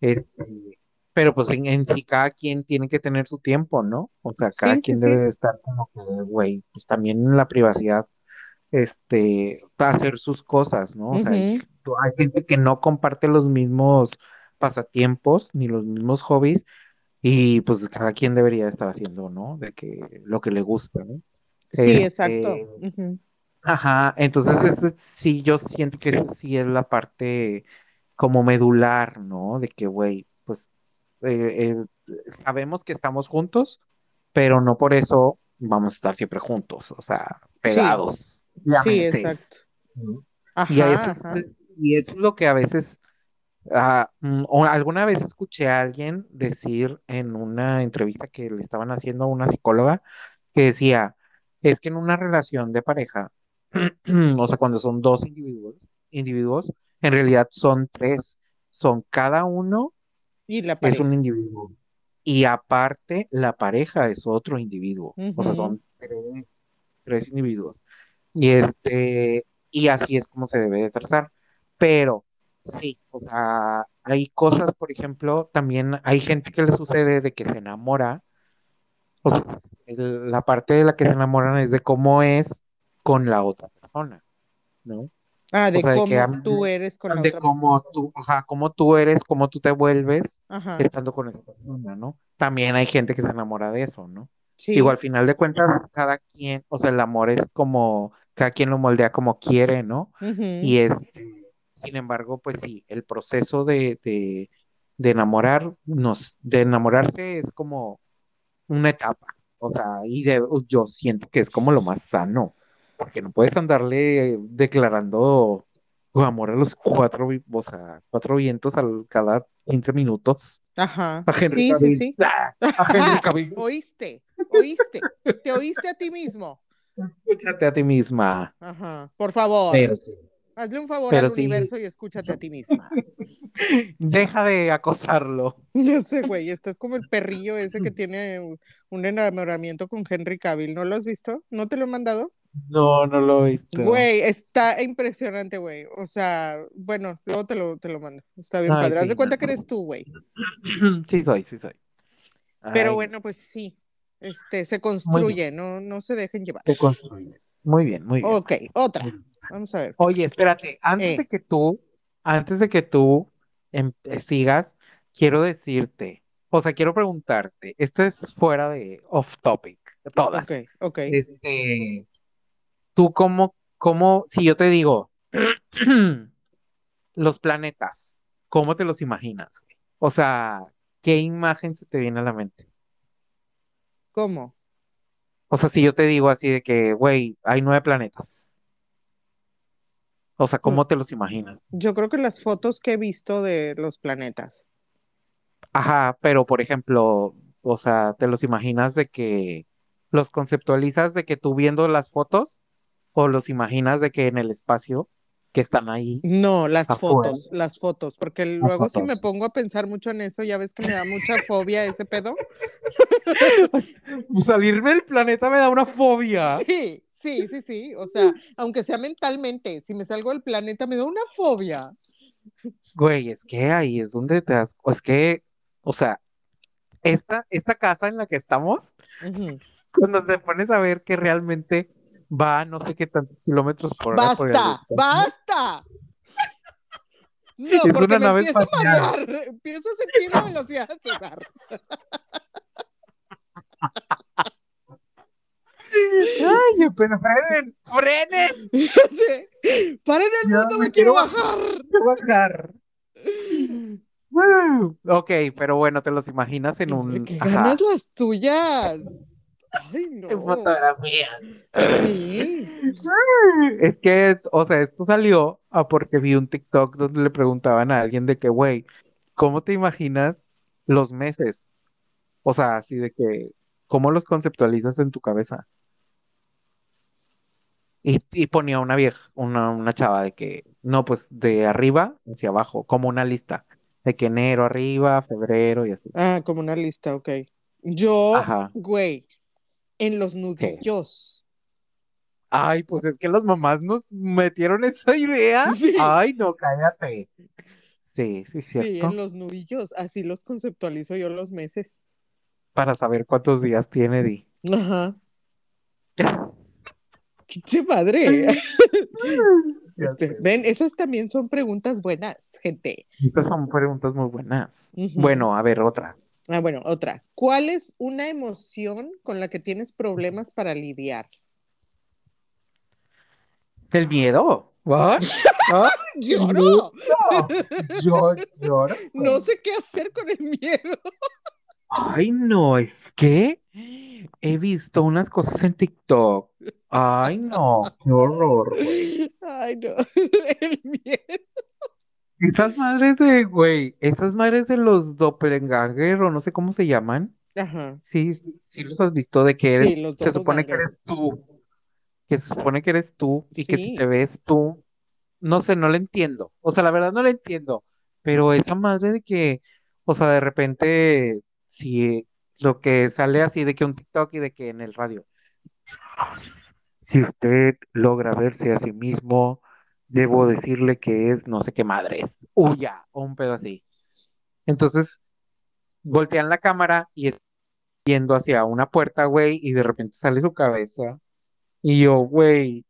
Este, pero pues en, en sí cada quien tiene que tener su tiempo, ¿no? O sea, cada Sí, quien sí. debe de estar como que, güey, pues también en la privacidad, este, para hacer sus cosas, ¿no? O sea, hay gente que no comparte los mismos pasatiempos ni los mismos hobbies y pues cada quien debería estar haciendo, ¿no? De que lo que le gusta, ¿no? Sí, exacto. Este, Ujú. Ajá, entonces ese sí, yo siento que sí es la parte como medular, ¿no? De que, güey, pues eh, eh, sabemos que estamos juntos, pero no por eso vamos a estar siempre juntos, o sea, pegados y sí, exacto. ¿no? Y Ajá, eso, es- ajá. y eso es lo que a veces, ah, mm, alguna vez escuché a alguien decir en una entrevista que le estaban haciendo a una psicóloga, que decía, es que en una relación de pareja, o sea, cuando son dos individuos, individuos, en realidad son tres, son cada uno Y la es un pareja. individuo y aparte la pareja es otro individuo, o sea, son tres, tres individuos. Y este, y así es como se debe de tratar. Pero sí, o sea, hay cosas, por ejemplo, también hay gente que le sucede de que se enamora, o sea, el- la parte de la que se enamoran es de cómo es con la otra persona, ¿no? Ah, O de sea, de que cómo tú eres con la de otra. cómo tú, ajá, cómo tú eres, cómo tú te vuelves Ajá. estando con esa persona, ¿no? También hay gente que se enamora de eso, ¿no? Sí. Digo, al final de cuentas, cada quien, o sea, el amor es como, cada quien lo moldea como quiere, ¿no? Y este, sin embargo, pues sí, el proceso de, de, de enamorar, nos, de enamorarse es como una etapa, o sea, y de, yo siento que es como lo más sano, porque no puedes andarle declarando tu amor a los cuatro, o sea, cuatro vientos al cada 15 minutos Ajá. a Henry Sí, sí, sí. ¡Ah! A Henry Cavill. Oíste, oíste. Te oíste a ti mismo. Escúchate a ti misma. Ajá. Por favor, Pero sí. Hazle un favor Pero al sí. universo y escúchate a ti misma. Deja de acosarlo. Ya sé, güey, estás como el perrillo ese que tiene un- enamoramiento con Henry Cavill. ¿No lo has visto? ¿No te lo he mandado? No, no lo he visto. Güey, está impresionante, güey. O sea, bueno, luego te lo, te lo mando. Está bien Ay, padre. Haz de cuenta no. que eres tú, güey. Sí soy, sí soy. Pero Ay, bueno, pues sí. Este, se construye, no, no se dejen llevar. te construyes. Muy bien, muy bien. Ok, otra. Vamos a ver. Oye, espérate, antes Eh. de que tú, antes de que tú em- sigas, quiero decirte, o sea, quiero preguntarte, esto es fuera de off topic, todas. Ok, ok. Este, tú cómo, cómo, si yo te digo, los planetas, ¿cómo te los imaginas? O sea, ¿qué imagen se te viene a la mente? ¿Cómo? O sea, si yo te digo así de que, güey, hay nueve planetas. O sea, ¿cómo te los imaginas? Yo creo que las fotos que he visto de los planetas. Ajá, pero por ejemplo, o sea, ¿te los imaginas de que los conceptualizas de que tú viendo las fotos o los imaginas de que en el espacio que están ahí? No, las Afuera. fotos, las fotos, porque luego si me pongo a pensar mucho en eso, ya ves que me da mucha fobia ese pedo. Salirme del planeta me da una fobia. Sí, sí, sí, sí. O sea, aunque sea mentalmente, si me salgo del planeta me da una fobia. Güey, es que ahí es donde te das, o es que, o sea, esta, esta casa en la que estamos. Cuando te pones a ver que realmente va no sé qué tantos kilómetros por hora por el ¡Basta! ¡Basta! No, Es porque me empiezo a marear. Empiezo a sentir la velocidad, César. Ay, pero frenen, frenen, Sí. ¡Paren el mundo! me ¡Me quiero quiero bajar! quiero bajar. Ok, pero bueno, te los imaginas en un ¡Que ajá, ganas las tuyas! ¡Ay, no! en fotografía. Sí. Es que, o sea, esto salió a porque vi un TikTok donde le preguntaban a alguien de que, güey, ¿cómo te imaginas los meses? O sea, así de que, ¿cómo los conceptualizas en tu cabeza? Y, y ponía una vieja, una, una chava de que, no, pues de arriba hacia abajo, como una lista, de que enero arriba, febrero y así. Ah, como una lista, ok. Yo, Ajá. güey, en los nudillos. Ay, pues es que las mamás nos metieron esa idea. Sí. Ay, no, cállate. Sí, sí, Sí, cierto. en los nudillos. Así los conceptualizo yo los meses. Para saber cuántos días tiene Di. Ajá. ¡Qué sé. Ven, esas también son preguntas buenas, gente. Estas son preguntas muy buenas. Bueno, a ver, otra. Ah, bueno, otra. ¿Cuál es una emoción con la que tienes problemas para lidiar? El miedo. ¿What? ¿Ah? ¡Lloro! Yo lloro. No sé qué hacer con el miedo. Ay, no, es que he visto unas cosas en TikTok. Ay, no, qué horror, güey. Ay, no. El miedo. Esas madres de, güey, esas madres de los doppelganger o no sé cómo se llaman. Ajá. Sí, sí, sí los has visto de que eres, Sí, los se supone que eres tú, que se supone que eres tú y que te ves tú, no sé, no lo entiendo. O sea, la verdad no lo entiendo, pero esa madre de que, o sea, de repente, si lo que sale así de que un TikTok y de que en el radio, si usted logra verse a sí mismo, debo decirle que es no sé qué madre, huya, o un pedo así. Entonces, voltean la cámara y es yendo hacia una puerta, güey, y de repente sale su cabeza. Y yo, güey,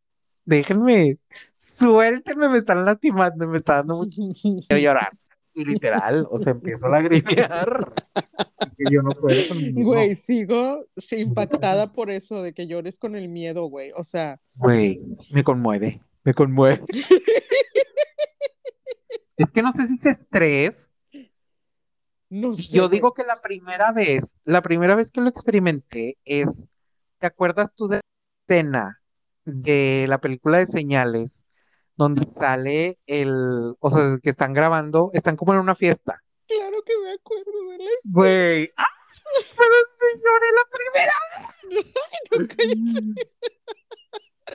déjenme, suéltenme, me están lastimando, me está dando mucho quiero llorar. Y literal, o sea, empiezo a lagrimear. Que yo no puedo. Güey, sigo impactada por eso de que llores con el miedo, güey. O sea, Güey, me conmueve, me conmueve. Es que no sé si es estrés. no sé. Yo digo que la primera vez, la primera vez que lo experimenté es, ¿te acuerdas tú de la escena de la película de Señales, donde sale el, o sea, que están grabando, están como en una fiesta? Claro que me acuerdo de la Güey, ¡ah! Lloré la primera vez.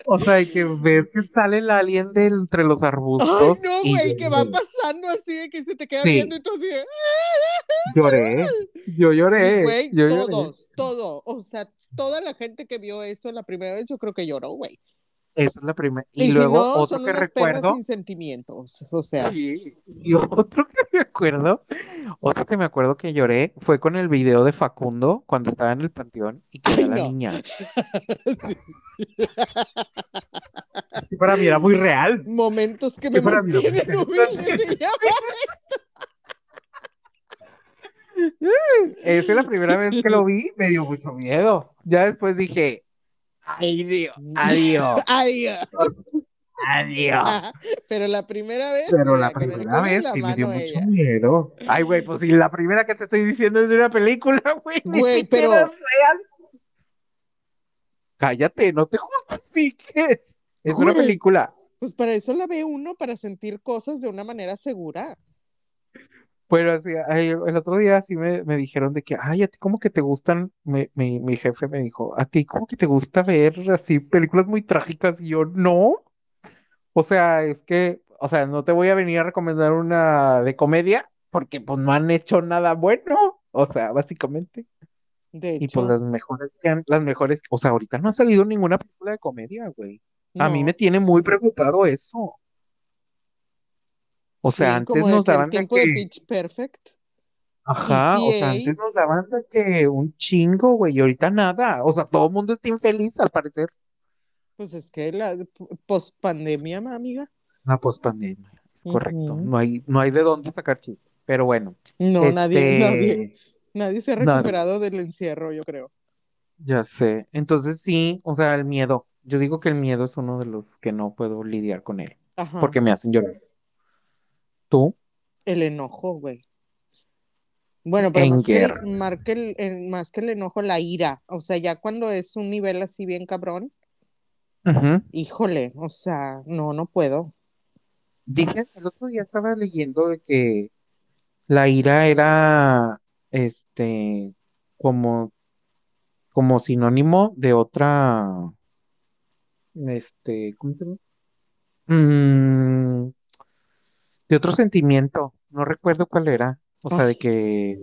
O sea, que ves que sale el alien de entre los Ay, arbustos no, y güey, que va pasando así de que se te queda Sí. viendo y tú así de, lloré, yo Sí, lloré, güey, yo lloré. todos, todo. O sea, toda la gente que vio eso la primera vez, yo creo que lloró, güey. Esa es la primera. Y, Y si luego no, otro son que recuerdo. sin sentimientos. O sea, Sí, y otro que me acuerdo, otro que me acuerdo que lloré fue con el video de Facundo cuando estaba en el panteón y que Ay, ve a la no. niña. sí. Sí, para mí era muy real. momentos que me para mí no mantienen interesa. humilde se llama. Esa es la primera vez que lo vi, me dio mucho miedo. Ya después dije, ay Dios, adiós, Adiós. adiós. Pero la primera vez, Pero la primera vez la sí me dio mano mucho ella. miedo. Ay, güey, pues si la primera que te estoy diciendo es de una película, güey, Güey, pero- real. Cállate, no te justifiques. Es una película. Pues para eso la ve uno, para sentir cosas de una manera segura. Pero así, el otro día sí me, me dijeron de que, ay, a ti como que te gustan, me- mi, mi jefe me dijo, a ti como que te gusta ver así películas muy trágicas y yo, no. O sea, es que, o sea, no te voy a venir a recomendar una de comedia porque pues no han hecho nada bueno. O sea, básicamente. De Y pues las mejores, las mejores, o sea, ahorita no ha salido ninguna película de comedia, güey. A mí me tiene muy preocupado eso. O sea, Sí, antes como de nos el daban de tiempo de que... Pitch Perfect. Ajá, o sea, antes nos daban de que un chingo, güey, y ahorita nada. O sea, todo el mundo está infeliz al parecer. Pues es que la post pandemia, amiga. La pospandemia, es correcto. No hay, no hay de dónde sacar chistes. Pero bueno, No, nadie, este, nadie, nadie se ha nadie. recuperado del encierro, yo creo. Ya sé. Entonces sí, o sea, el miedo. Yo digo que el miedo es uno de los que no puedo lidiar con él, Ajá. porque me hacen llorar. ¿Tú? El enojo, güey. Bueno, pero más que, el, mar- que el- el- más que el enojo, la ira. O sea, ya cuando es un nivel así bien cabrón, híjole, o sea, no, no puedo. Dicen, el otro día estaba leyendo de que la ira era, este, como, como sinónimo de otra, este, ¿cómo se llama? Mm, de otro sentimiento. No recuerdo cuál era. O sea, de que,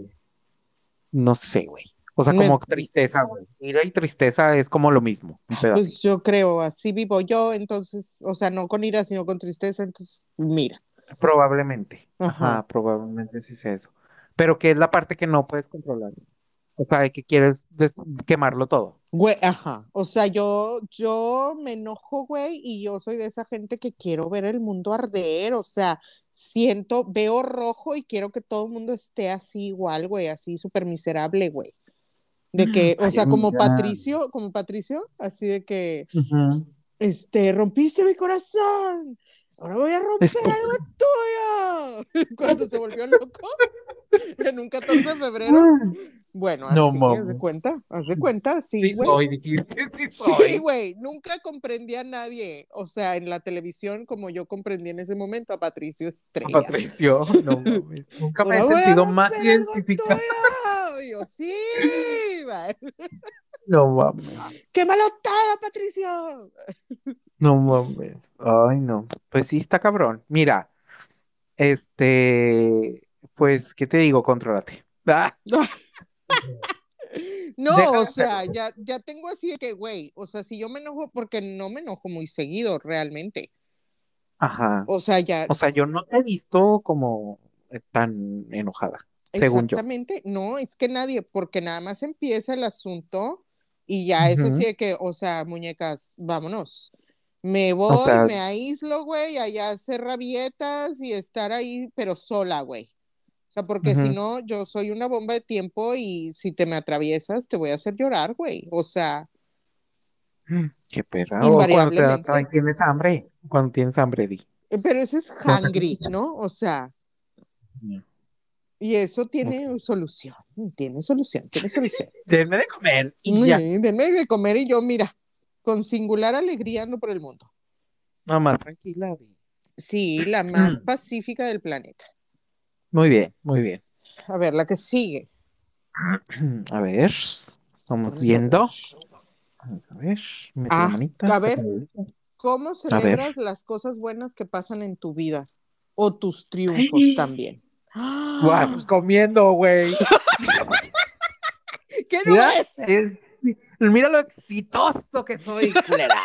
no sé, güey. O sea, Me- como tristeza, güey. Ira y tristeza es como lo mismo. Pues yo creo, así vivo yo, entonces, o sea, no con ira, sino con tristeza, entonces, mira. Probablemente. Ajá. Ajá, probablemente sí sea eso. Pero que es la parte que no puedes controlar. O sea, de que quieres quemarlo todo. Güey, ajá. O sea, yo, yo me enojo, güey, y yo soy de esa gente que quiero ver el mundo arder. O sea, siento, veo rojo y quiero que todo el mundo esté así igual, güey, así súper miserable, güey. De que, o Ay, sea, como. Patricio, como Patricio, así de que, Ujú. este, rompiste mi corazón. Ahora voy a romper algo tuyo. Cuando se volvió loco en un 14 de febrero. Bueno, No así, haz de mames. cuenta, haz de cuenta, sí, Sí güey. sí Sí, güey, nunca comprendí a nadie, o sea, en la televisión como yo comprendí en ese momento a Patricio A Estrella. Patricio, no. Nunca me he a sentido más identificado. yo, sí. No mames. quémalo todo, Patricio. No mames. Ay, no. Pues sí, está cabrón. Mira, este, pues, ¿qué te digo? Contrólate. Ah, No, Deja de o sea, hacerlo. ya, ya tengo así de que, güey, o sea, si yo me enojo, porque no me enojo muy seguido realmente. Ajá. O sea, ya, O sea, yo no te he visto como eh, tan enojada, según yo. Exactamente, no, es que nadie, porque nada más empieza el asunto y ya es así de que, o sea, muñecas, vámonos. Me voy, sea- me aíslo, güey, allá hacer rabietas y estar ahí, pero sola, güey. O sea, porque si no, yo soy una bomba de tiempo y si te me atraviesas, te voy a hacer llorar, güey. O sea, Qué perra. O cuando te Invariablemente. tienes hambre. Cuando tienes hambre, di. pero ese es hungry, ¿no? O sea, y eso tiene solución, tiene solución, tiene solución. Denme de comer y ya. Mm, denme de comer y yo, mira, con singular alegría ando por el mundo. Nada más tranquila. Sí, la más pacífica del planeta. Muy bien, muy bien. A ver, la que sigue. A ver, vamos viendo. A ver. la Ah, manita, a ver. la. ¿Cómo ver. celebras las cosas buenas que pasan en tu vida? O tus triunfos también. Guau, pues comiendo, güey. ¿Qué no es? es- mira lo exitoso que soy, culera.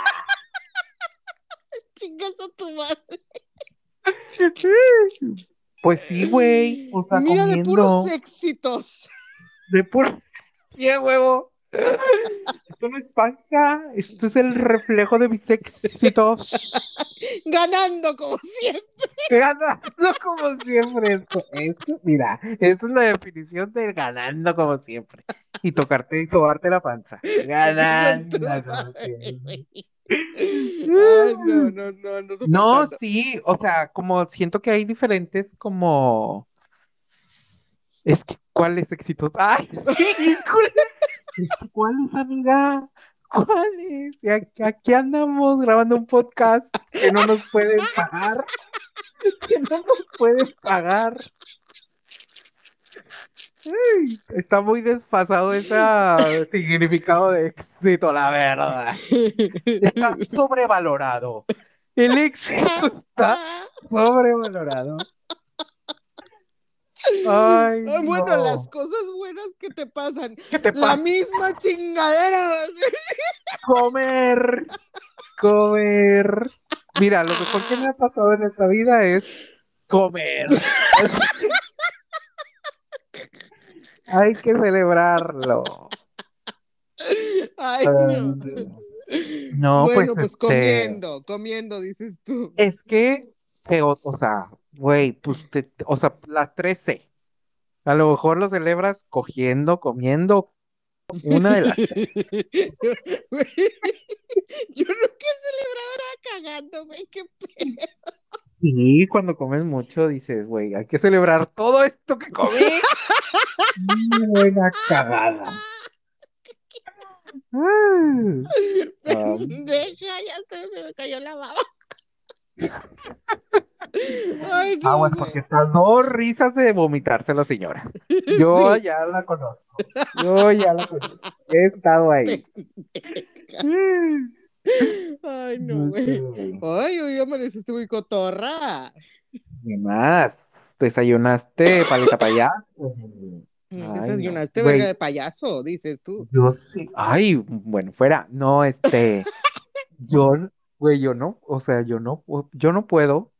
Chingas a tu madre. Pues sí, güey. O sea, Mira, de puros éxitos. De puro. A huevo. Esto no es panza, esto es el reflejo de mis éxitos. Ganando como siempre. Ganando como siempre. Esto, esto, mira, esa es la definición del ganando como siempre. Y tocarte y sobarte la panza. Ganando. Ay, no, no, no, no. Sí, o sea, como siento que hay diferentes como... Es que, ¿cuáles éxitos? ¡Ay, sí, híjole! Es que, ¿cuáles, amiga? ¿Cuáles? Y aquí, aquí andamos grabando un podcast que no nos pueden pagar. Que no nos pueden pagar. Está muy desfasado ese significado de éxito, la verdad. Está sobrevalorado. El éxito está sobrevalorado. Ay, Ay, bueno, no. las cosas buenas que te pasan. ¿Qué te La misma chingadera. Comer. Comer. Mira, lo mejor que me ha pasado en esta vida es comer. Hay que celebrarlo. Ay, no. No, bueno, pues, pues, este, comiendo, comiendo, dices tú. Es que, que, o, o sea, güey, pues, te- o sea, las tres C. A lo mejor lo celebras cogiendo, comiendo, una de las. Güey, Yo nunca he celebrado cagando, güey, qué pedo. Y cuando comes mucho dices, güey, hay que celebrar todo esto que comí. Buena cagada. Mm. Pendeja, ya se, se me cayó la baba. Ay, no, Aguas, güey. porque estas dos risas de vomitarse la señora. Yo Sí. ya la conozco. Yo ya la conozco. He estado ahí. Ay, no, güey. Ay, hoy amaneciste muy cotorra. ¿Qué más? ¿Desayunaste paleta? Ay, Desayunaste verga de payaso, dices tú. Yo sí. Ay, bueno, fuera. No, este. Yo, güey, yo no, o sea, yo no, yo no puedo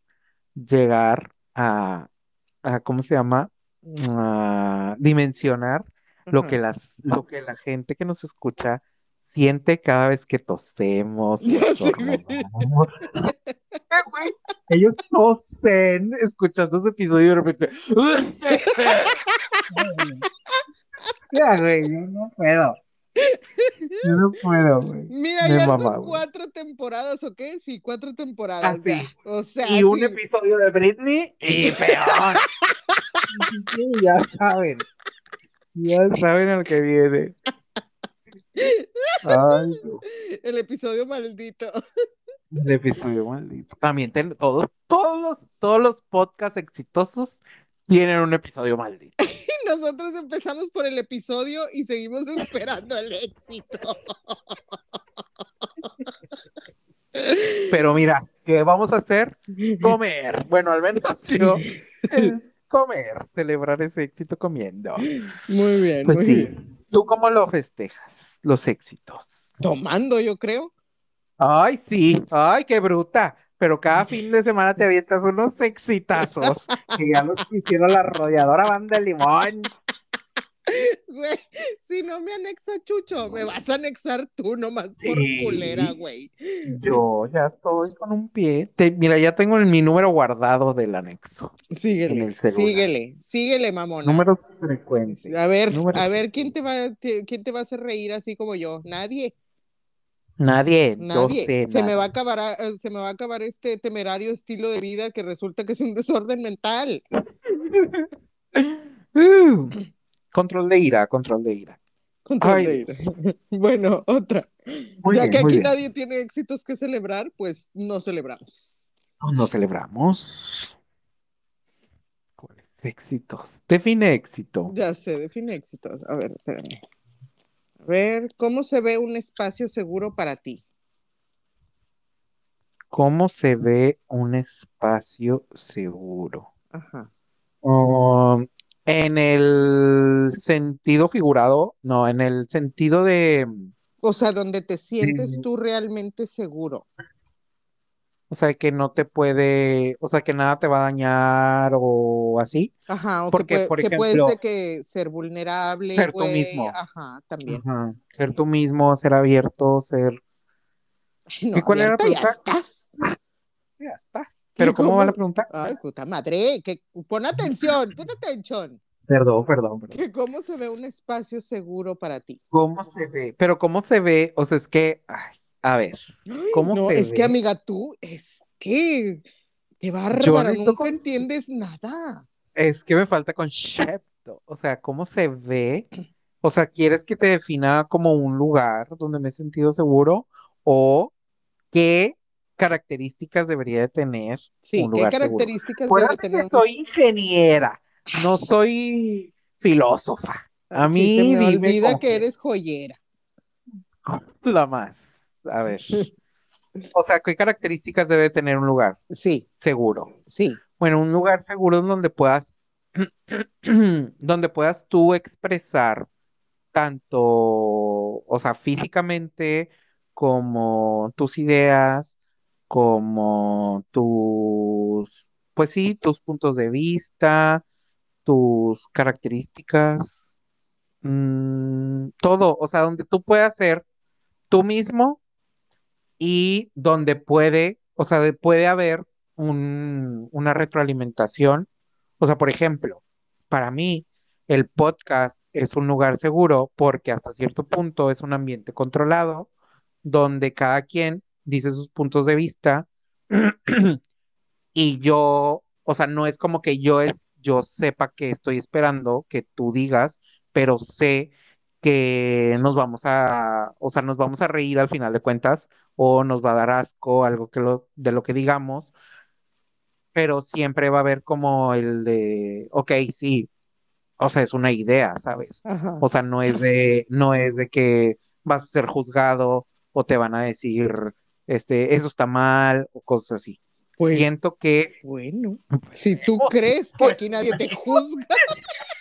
llegar a, a ¿cómo se llama? A dimensionar lo que las, lo que la gente que nos escucha siente cada vez que tosemos, güey. Güey, Ellos tosen escuchando ese episodio y de repente. Ya, güey, yo no puedo. Yo no puedo, güey. Mira, Me ya mama, son güey. cuatro temporadas, ¿o qué? Sí, cuatro temporadas. Ah, sí. ya. O sea, Y un episodio de Britney y peor. Sí, ya saben. Ya saben al que viene. Ay, no. el episodio maldito. El episodio maldito. También ten- todos, todos los, todos los podcasts exitosos tienen un episodio maldito. Y nosotros empezamos por el episodio y seguimos esperando el éxito. Pero mira, ¿qué vamos a hacer? Comer. Bueno, al menos yo. Comer, celebrar ese éxito comiendo. Muy bien, Pues muy sí. bien. ¿Tú cómo lo festejas? Los éxitos. Tomando, yo creo. Ay, sí. Ay, qué bruta. Pero cada fin de semana te avientas unos exitazos que ya los hicieron la rodeadora banda de limón. Güey, si no me anexa Chucho, me vas a anexar tú nomás por Sí. culera, güey. Yo ya estoy con un pie. Te- mira, ya tengo el- mi número guardado del anexo. Síguele, síguele, síguele, mamona. Números frecuentes. A ver, Números a ver, ¿quién te va, te- quién te va a hacer reír así como yo? Nadie, Nadie, nadie. sé. Se me nadie. va a acabar, a- eh, se me va a acabar este temerario estilo de vida que resulta que es un desorden mental. Uh, control de ira, control de ira. Control Ay, de ira. Bueno, otra. Muy ya bien, que aquí nadie tiene éxitos que celebrar, pues no celebramos. No celebramos. ¿Cuáles éxitos? Define éxito. Ya sé, define éxitos. A ver, espérame. Ver, ¿cómo se ve un espacio seguro para ti? ¿Cómo se ve un espacio seguro? Ajá. Um, en el sentido figurado, no, en el sentido de, O sea, donde te sientes tú realmente seguro. O sea, que no te puede, o sea, que nada te va a dañar o así. Ajá, o Porque, que, pue- por que puedes ejemplo, de que ser vulnerable, ser tú güey. mismo. Ajá, también. Ajá, Ser tú mismo, ser abierto, ser... Ay, no, ¿Y cuál era la abierta ya pregunta? estás. Ya está. Pero ¿cómo va la pregunta? Ay, puta madre, que pon atención, pon atención. Perdón, perdón, perdón. Que cómo se ve un espacio seguro para ti. ¿Cómo se ve? Pero ¿cómo se ve? O sea, es que, ay, a ver, ¿cómo No, se es que amiga, tú, es que, qué bárbara, nunca cons- entiendes nada. Es que me falta concepto. O sea, ¿cómo se ve? O sea, ¿quieres que te defina como un lugar donde me he sentido seguro? ¿O qué características debería de tener Sí, un ¿qué lugar seguro? características Acuérdate debe tener que soy ingeniera, no soy filósofa. A Ah, sí, mí se me dime olvida con que qué. eres joyera. La más. A ver. O sea, ¿qué características debe tener un lugar Sí, seguro? sí. Bueno, un lugar seguro donde puedas, donde puedas tú expresar tanto, o sea, físicamente, como tus ideas, como tus, pues sí, tus puntos de vista, tus características, mm, todo, o sea, donde tú puedas ser tú mismo y donde puede, o sea, de- puede haber un- una retroalimentación. O sea, por ejemplo, para mí el podcast es un lugar seguro porque hasta cierto punto es un ambiente controlado donde cada quien dice sus puntos de vista y yo, o sea, no es como que yo es, yo sepa que estoy esperando que tú digas, pero sé que nos vamos a, o sea, nos vamos a reír al final de cuentas o nos va a dar asco algo que lo, de lo que digamos, pero siempre va a haber como el de, ok, sí, o sea, es una idea, ¿sabes? Ajá. O sea, no es de, no es de que vas a ser juzgado o te van a decir, este, eso está mal o cosas así. Pues, Siento que bueno, si tú Oh, crees que pues- aquí nadie te juzga,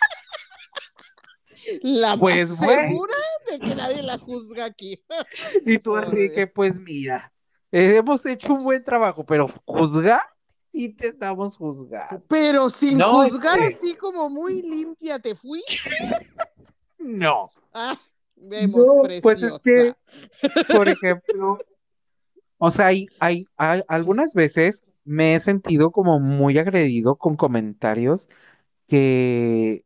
la más Pues, güey. segura de que nadie la juzga aquí. Y tú Oh, así Dios. que, pues mira, eh, hemos hecho un buen trabajo, pero juzgar, intentamos juzgar. Pero sin No, juzgar este- así como muy limpia, ¿te fuiste? No. Ah, vemos, No, preciosa. pues es que, por ejemplo, o sea, hay, hay, hay- algunas veces me he sentido como muy agredido con comentarios que,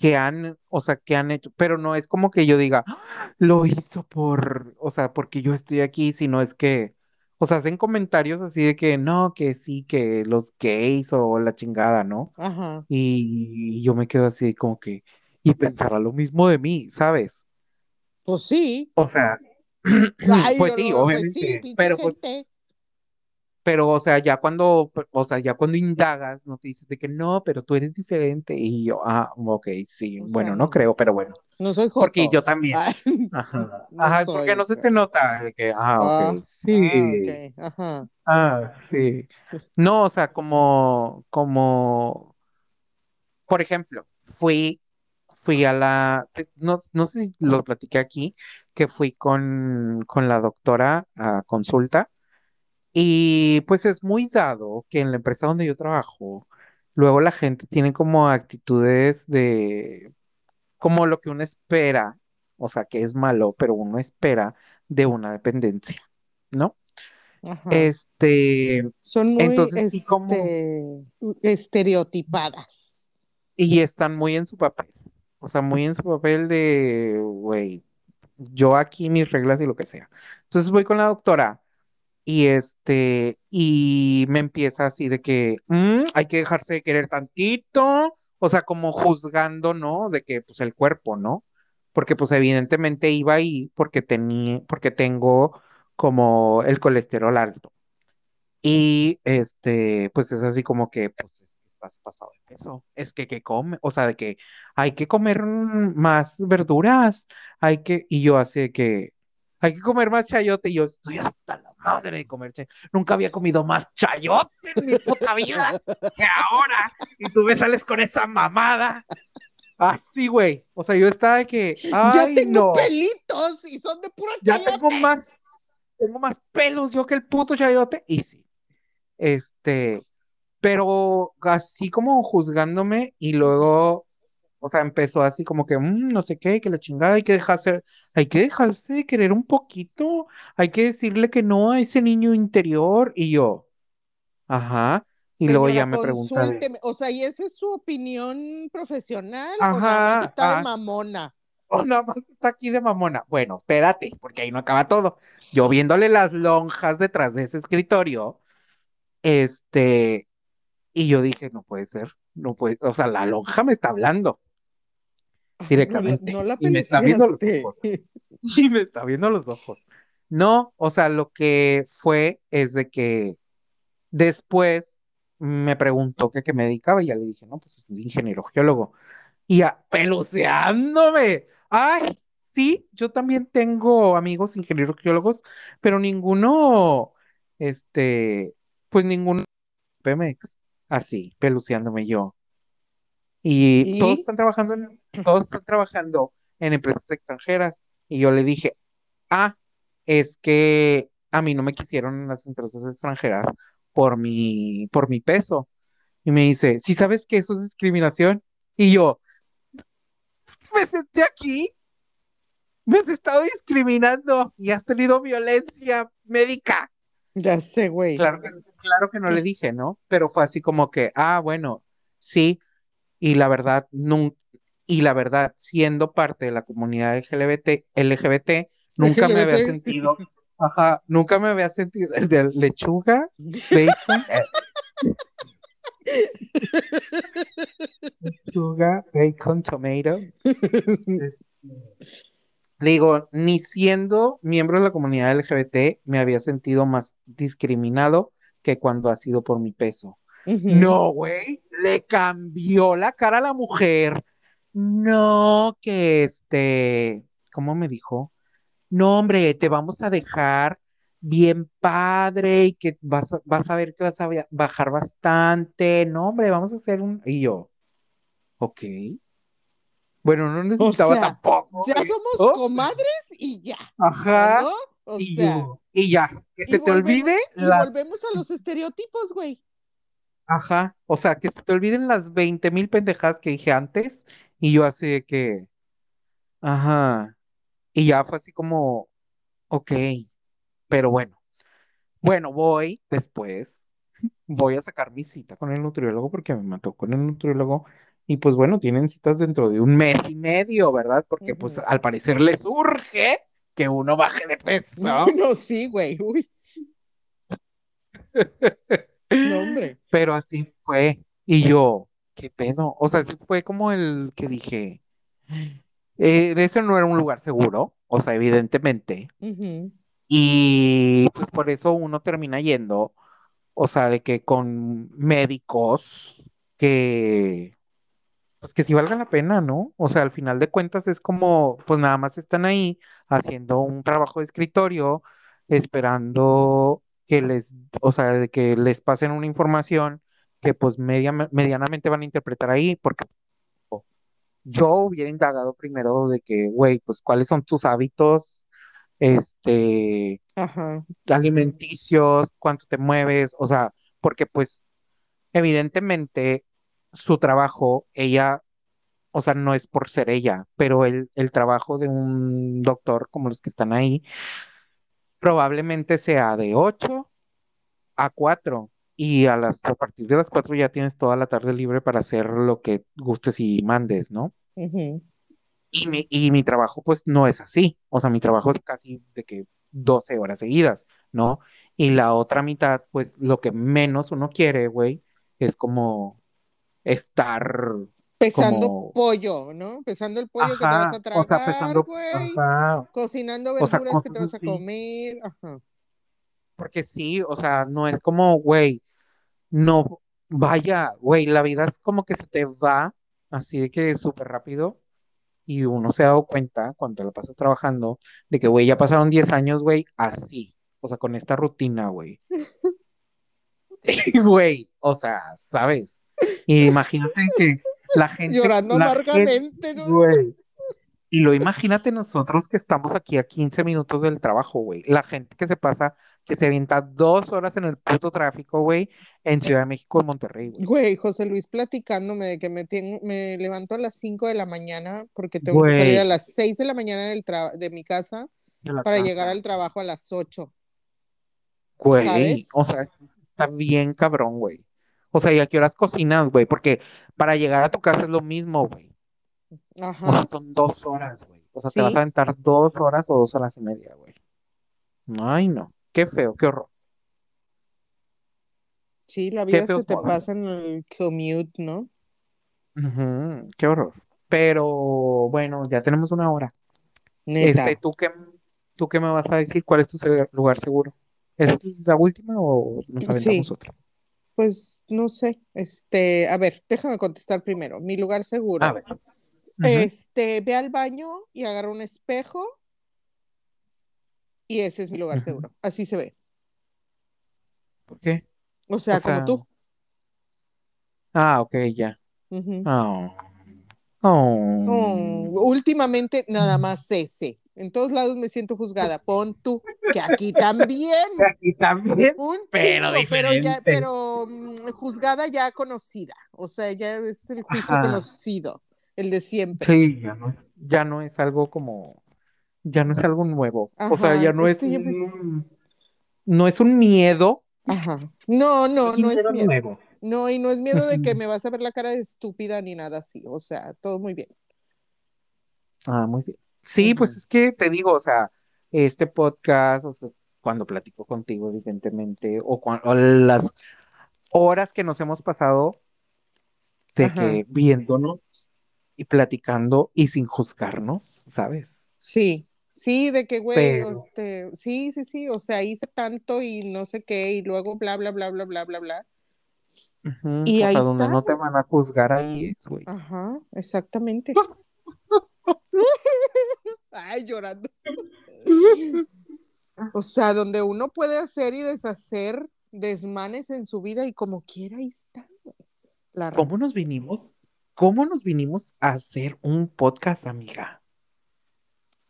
que han, o sea, que han hecho, pero no es como que yo diga, "Ah, lo hizo por, o sea, porque yo estoy aquí, sino es que, o sea, hacen comentarios así de que no, que sí, que los gays o la chingada, ¿no? Ajá. Y yo me quedo así como que, y pensará lo mismo de mí, ¿sabes? Pues sí. O sea, Ay, pues sí, obviamente, Pues sí, pinche pero pues. Pero o sea, ya cuando, o sea, ya cuando indagas, no te dices de que no, pero tú eres diferente, y yo, ah, ok, sí, O bueno, sea, no creo, pero bueno, No soy joto. porque yo también, Ay, ajá, no ajá, soy, porque no se te nota, de que, ah, Ah, ok, sí, Ah, ajá. ah, sí, no, o sea, como, como, por ejemplo, fui, fui a la, no, no sé si lo platiqué aquí, que fui con, con la doctora a consulta. Y pues es muy dado que en la empresa donde yo trabajo, luego la gente tiene como actitudes de, como lo que uno espera, o sea, que es malo, pero uno espera de una dependencia, ¿no? Ajá. Este, Son muy entonces sí como- este, estereotipadas. y están muy en su papel, o sea, muy en su papel de, güey, yo aquí mis reglas y lo que sea. Entonces voy con la doctora. Y este, y me empieza así de que "Mm, hay que dejarse de querer tantito, o sea, como juzgando, ¿no? De que pues el cuerpo, ¿no? Porque pues evidentemente iba ahí porque tenía, porque tengo como el colesterol alto. Y este, pues es así como que, pues es que estás pasado de peso. Es que, que come, o sea, de que hay que comer más verduras, hay que, y yo así de que hay que comer más chayote, y yo estoy hasta la madre de comer chayote. Nunca había comido más chayote en mi puta vida que ahora, y tú me sales con esa mamada. Así, güey. O sea, yo estaba de que, ya ay, tengo no. pelitos y son de pura Ya chayote. tengo más, tengo más pelos yo que el puto chayote. Y sí. Este, pero así como juzgándome y luego, o sea, empezó así como que, "Mm, no sé qué, que la chingada, hay que dejarse, hay que dejarse de querer un poquito, hay que decirle que no a ese niño interior. Y yo, ajá. Y luego ya me pregunta. O sea, ¿y esa es su opinión profesional o Ajá, nada más está de ah. mamona? Oh, nada más está aquí de mamona. Bueno, espérate, porque ahí no acaba todo. Yo viéndole las lonjas detrás de ese escritorio, este, y yo dije, no puede ser, no puede, o sea, la lonja me está hablando directamente. No la, no la y me está viendo los ojos. Y me está viendo los ojos. No, o sea, lo que fue es de que después me preguntó que qué me dedicaba y ya le dije, no, pues soy ingeniero geólogo. Y a, peluceándome. Ay, sí, yo también tengo amigos ingenieros geólogos, pero ninguno, este, pues ninguno Pemex, así, peluceándome yo. Y ¿Y? todos están trabajando en, todos están trabajando en empresas extranjeras. Y yo le dije, ah, es que a mí no me quisieron en las empresas extranjeras por mi, por mi peso. Y me dice, ¿sí sabes que eso es discriminación? Y yo, me senté aquí, me has estado discriminando y has tenido violencia médica. Ya sé, güey. Claro que, claro que no le dije, ¿no? Pero fue así como que, ah, bueno, sí, y la verdad, nun- y la verdad, siendo parte de la comunidad LGBT, LGBT, nunca me había sentido, ajá, nunca me había sentido de lechuga, bacon, eh, lechuga, bacon, tomato. Digo, ni siendo miembro de la comunidad LGBT me había sentido más discriminado que cuando ha sido por mi peso. No, güey, le cambió la cara a la mujer. No, que este, ¿cómo me dijo? No, hombre, te vamos a dejar bien padre y que vas a, vas a ver que vas a bajar bastante. No, hombre, vamos a hacer un... Y yo, ok. Bueno, no necesitaba sea, tampoco. Ya somos comadres y ya, Ajá. ¿no? O Y, sea, yo, y ya, que y se te olvide y las volvemos a los estereotipos, güey. Ajá, o sea, que se te olviden las 20 mil pendejadas que dije antes y yo así de que, ajá, y ya fue así como, ok, pero bueno, bueno, voy después, voy a sacar mi cita con el nutriólogo porque me mató con el nutriólogo y pues bueno, tienen citas dentro de un mes y medio, ¿verdad? Porque pues al parecer les urge que uno baje de peso, ¿no? No, sí, güey. Uy, no, hombre. Pero así fue. Y yo, ¿qué pedo? O sea, sí fue como el que dije, eh, ese no era un lugar seguro, o sea, evidentemente. Y pues por eso uno termina yendo, o sea, de que con médicos que, pues que sí valga la pena, ¿no? O sea, al final de cuentas es como, pues nada más están ahí haciendo un trabajo de escritorio, esperando que les, o sea, de que les pasen una información que pues media- medianamente van a interpretar ahí, porque yo hubiera indagado primero de que, güey, pues cuáles son tus hábitos, este, Ajá. alimenticios, cuánto te mueves, o sea, porque pues evidentemente su trabajo, ella, o sea, no es por ser ella, pero el, el trabajo de un doctor como los que están ahí, probablemente sea de 8 a 4 y a las, a partir de las 4 ya tienes toda la tarde libre para hacer lo que gustes y mandes, ¿no? Y mi, y mi trabajo pues no es así, o sea, mi trabajo es casi de que 12 horas seguidas, ¿no? Y la otra mitad, pues lo que menos uno quiere, güey, es como estar, Pesando Como- pollo, ¿no? Pesando el pollo que te vas a tragar, o sea, pesando, güey. ajá, Cocinando O sea, verduras que te vas a comer. Ajá. porque sí, o sea, no es como, güey, no, vaya, güey, la vida es como que se te va así de que súper rápido y uno se ha dado cuenta cuando la pasas trabajando de que, güey, ya pasaron 10 años, güey, así, o sea, con esta rutina, güey. Güey, o sea, ¿sabes? Y imagínate que la gente, Llorando la amargamente, ¿no? Güey. Y lo imagínate nosotros que estamos aquí a 15 minutos del trabajo, güey. La gente que se pasa, que se avienta dos horas en el puto tráfico, güey, en Ciudad de México, en Monterrey, güey. Güey, José Luis platicándome de que me, tengo- me levanto a las 5 de la mañana porque tengo que salir a las 6 de la mañana del tra- de mi casa De para casa. llegar al trabajo a las 8. Güey, ¿sabes? o sea, está bien cabrón, güey. O sea, ¿y a qué horas cocinas, güey? Porque para llegar a tu casa es lo mismo, güey. O sea, Ajá. son dos horas, güey. O sea, te vas a aventar dos horas o dos horas y media, güey. Ay, no. Qué feo, qué horror. Sí, la vida se te modos. pasa en el commute, ¿no? Ujú, qué horror. Pero bueno, ya tenemos una hora. Neta. Este, ¿tú qué, tú qué me vas a decir? ¿Cuál es tu lugar seguro? ¿Es la última o nos aventamos Sí. otra? Pues no sé. Este, a ver, déjame contestar primero. Mi lugar seguro. A ver. Este, ve al baño y agarra un espejo. Y ese es mi lugar seguro. Así se ve. ¿Por qué? O sea, O como sea, tú. Ah, ok, ya. Oh. Oh. Oh, últimamente nada más ese. En todos lados me siento juzgada. Pon tú, que aquí también. Aquí también. Un Pero chingo, pero ya, diferente. pero mm, juzgada ya conocida. O sea, ya es el juicio Ajá. conocido. el de siempre. Sí, ya no es, ya no es algo como, ya no es algo nuevo. O sea, ya no es un, no es un miedo, Ajá. No, no, no es miedo nuevo. No, y no es miedo de que me vas a ver la cara de estúpida ni nada así. O sea, todo muy bien. Ah, muy bien. Sí, pues es que te digo, o sea, este podcast, o sea, cuando platico contigo, evidentemente, o, cua- o las horas que nos hemos pasado de Ajá. que viéndonos y platicando y sin juzgarnos, ¿sabes? Sí, sí, de que, güey, Pero- este, sí, sí, sí, o sea, hice tanto y no sé qué, y luego bla, bla, bla, bla, bla, bla, bla. Ujú, Y o ahí sea, donde está, no te van a juzgar ahí es, güey. Ajá, exactamente. Ay, llorando. O sea, donde uno puede hacer y deshacer desmanes en su vida y como quiera, ahí está, güey. La ¿Cómo nos vinimos? ¿Cómo nos vinimos a hacer un podcast, amiga?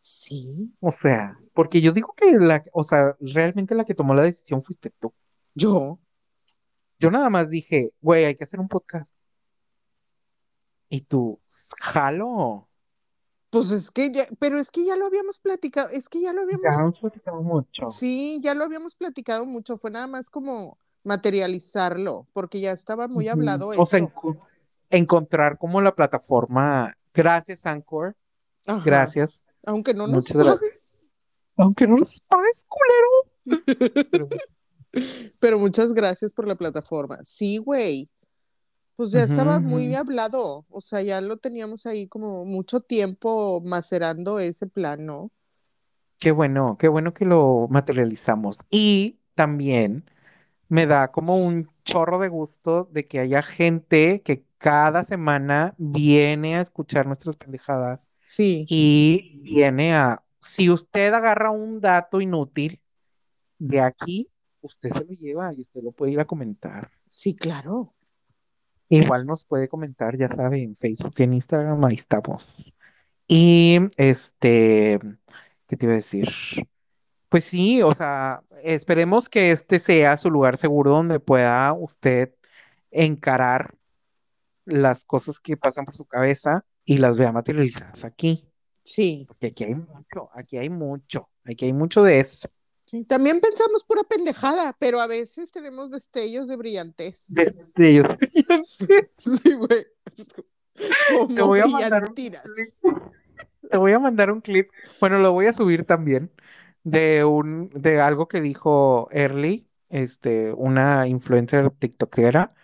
Sí, O sea, porque yo digo que la, o sea, realmente la que tomó la decisión fuiste tú. yo. Yo nada más dije, güey, hay que hacer un podcast. Y tú, jalo. Pues es que ya, pero es que ya lo habíamos platicado, es que ya lo habíamos, Ya hemos platicado mucho. sí, ya lo habíamos platicado mucho, fue nada más como materializarlo, porque ya estaba muy hablado O sea, eso. enco- encontrar como la plataforma. Gracias, Anchor. Ajá. Gracias. Aunque no nos Muchas pagues. Aunque no nos pagues, culero. Pero, Pero muchas gracias por la plataforma. Sí, güey. Pues ya estaba muy hablado. O sea, ya lo teníamos ahí como mucho tiempo macerando ese plan, ¿no? Qué bueno, qué bueno que lo materializamos. Y también me da como un chorro de gusto de que haya gente que cada semana viene a escuchar nuestras pendejadas Sí, y viene a, si usted agarra un dato inútil de aquí, usted se lo lleva y usted lo puede ir a comentar. sí, claro. Igual nos puede comentar, ya sabe, en Facebook y en Instagram, ahí estamos. Y este, ¿qué te iba a decir? Pues sí, o sea, esperemos que este sea su lugar seguro donde pueda usted encarar las cosas que pasan por su cabeza y las vea materializadas aquí. Sí. Porque aquí hay mucho, aquí hay mucho, aquí hay mucho de eso. sí. También pensamos pura pendejada, pero a veces tenemos destellos de brillantez. Destellos. Sí, güey. Como Te voy a mandar un clip. Te voy a mandar un clip. Bueno, lo voy a subir también de un de algo que dijo Early, este, una influencer tiktokera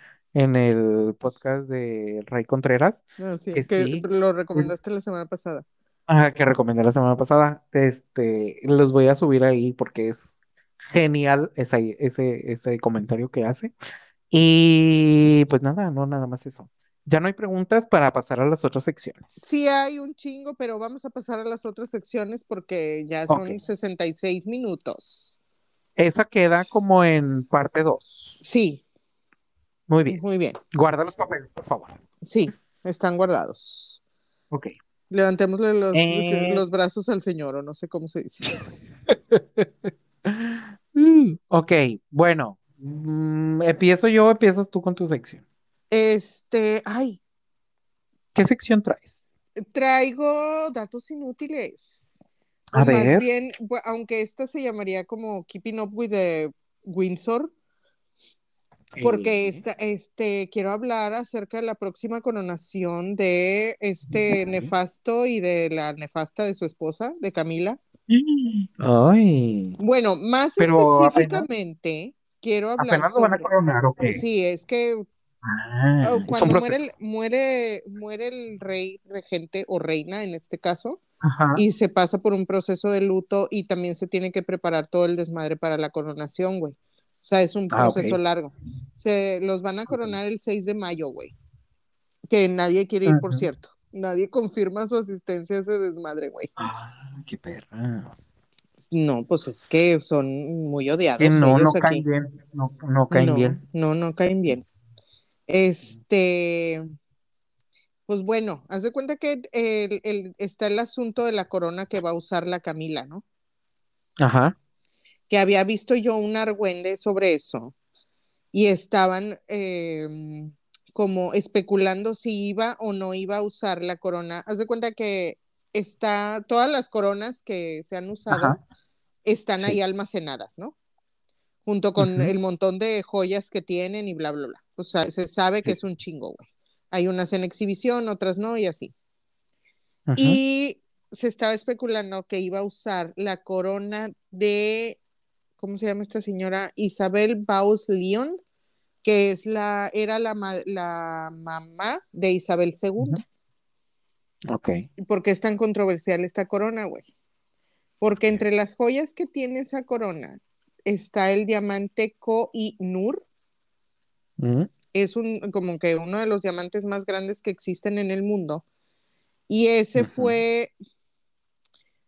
en el podcast de Ray Contreras, Ah, sí, que que sí, lo recomendaste la semana pasada. ah, que recomendé la semana pasada. Este, los voy a subir ahí porque es genial ese, ese, ese comentario que hace. Y pues nada, no, nada más eso. Ya no hay preguntas para pasar a las otras secciones. Sí hay un chingo, pero vamos a pasar a las otras secciones porque ya son Ok. 66 minutos. Esa queda como en parte 2. Sí, Muy bien. muy bien. Guarda los papeles, por favor. Sí, están guardados. Ok. Levantémosle los, Eh. los brazos al señor, o no sé cómo se dice. Mm, ok, bueno. mm, ¿empiezo yo o empiezas tú con tu sección? Este, ay, ¿Qué sección traes? traigo datos inútiles. A más ver. bien, aunque esta se llamaría como Keeping Up with the Windsor, porque Eh, esta, este, quiero hablar acerca de la próxima coronación de este nefasto y de la nefasta de su esposa, de Camila. Ay. Bueno, más Pero apenas- específicamente, quiero hablar Apenas lo van a sobre... coronar, ok. Sí, es que Ah, oh, un cuando muere el, muere, muere el rey regente o reina en este caso, Ajá. y se pasa por un proceso de luto y también se tiene que preparar todo el desmadre para la coronación, güey. O sea, es un Ah, proceso largo. Se los van a coronar el 6 de mayo, güey. Que nadie quiere ir, por cierto. Nadie confirma su asistencia a ese desmadre, güey. Ah, qué perras. No, pues es que son muy odiados Que no, no caen aquí. bien. No, no caen no, bien. no, no caen bien. Este, pues bueno, haz de cuenta que el- el- está el asunto de la corona que va a usar la Camila, ¿no? Ajá. Que había visto yo un argüende sobre eso y estaban eh, como especulando si iba o no iba a usar la corona. Haz de cuenta que está, todas las coronas que se han usado Ajá. están Sí. ahí almacenadas, ¿no? Junto con el montón de joyas que tienen y bla, bla, bla. O sea, se sabe que Sí. es un chingo, güey. Hay unas en exhibición, otras no, y así. Y se estaba especulando que iba a usar la corona de, ¿cómo se llama esta señora? Isabel Baus León, que es la, era la, la mamá de Isabel II. Ok. ¿Por qué es tan controversial esta corona, güey? Porque entre las joyas que tiene esa corona está el diamante Koh-i-Noor, Ujú. es un, como que uno de los diamantes más grandes que existen en el mundo. Y ese fue,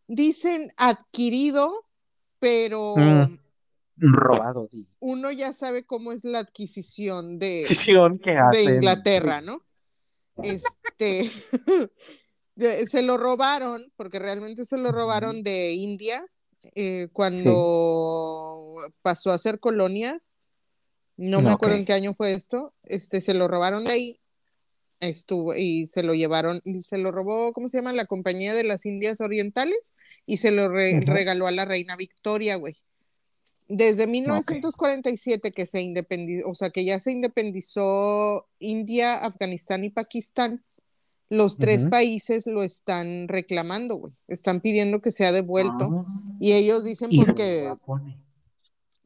dicen, adquirido, pero Mm. Robado, di. uno ya sabe cómo es la adquisición de, de. Inglaterra, ¿no? Este, se lo robaron, porque realmente se lo robaron de India eh, cuando pasó a ser colonia. No me acuerdo en qué año fue esto. Este, se lo robaron de ahí. Estuvo y se lo llevaron, y se lo robó, ¿cómo se llama? La Compañía de las Indias Orientales y se lo re- regaló a la reina Victoria, güey. Desde 1947 que se independizó, o sea, que ya se independizó India, Afganistán y Pakistán, los tres países lo están reclamando, güey. Están pidiendo que sea devuelto. Ah. Y ellos dicen, pues que.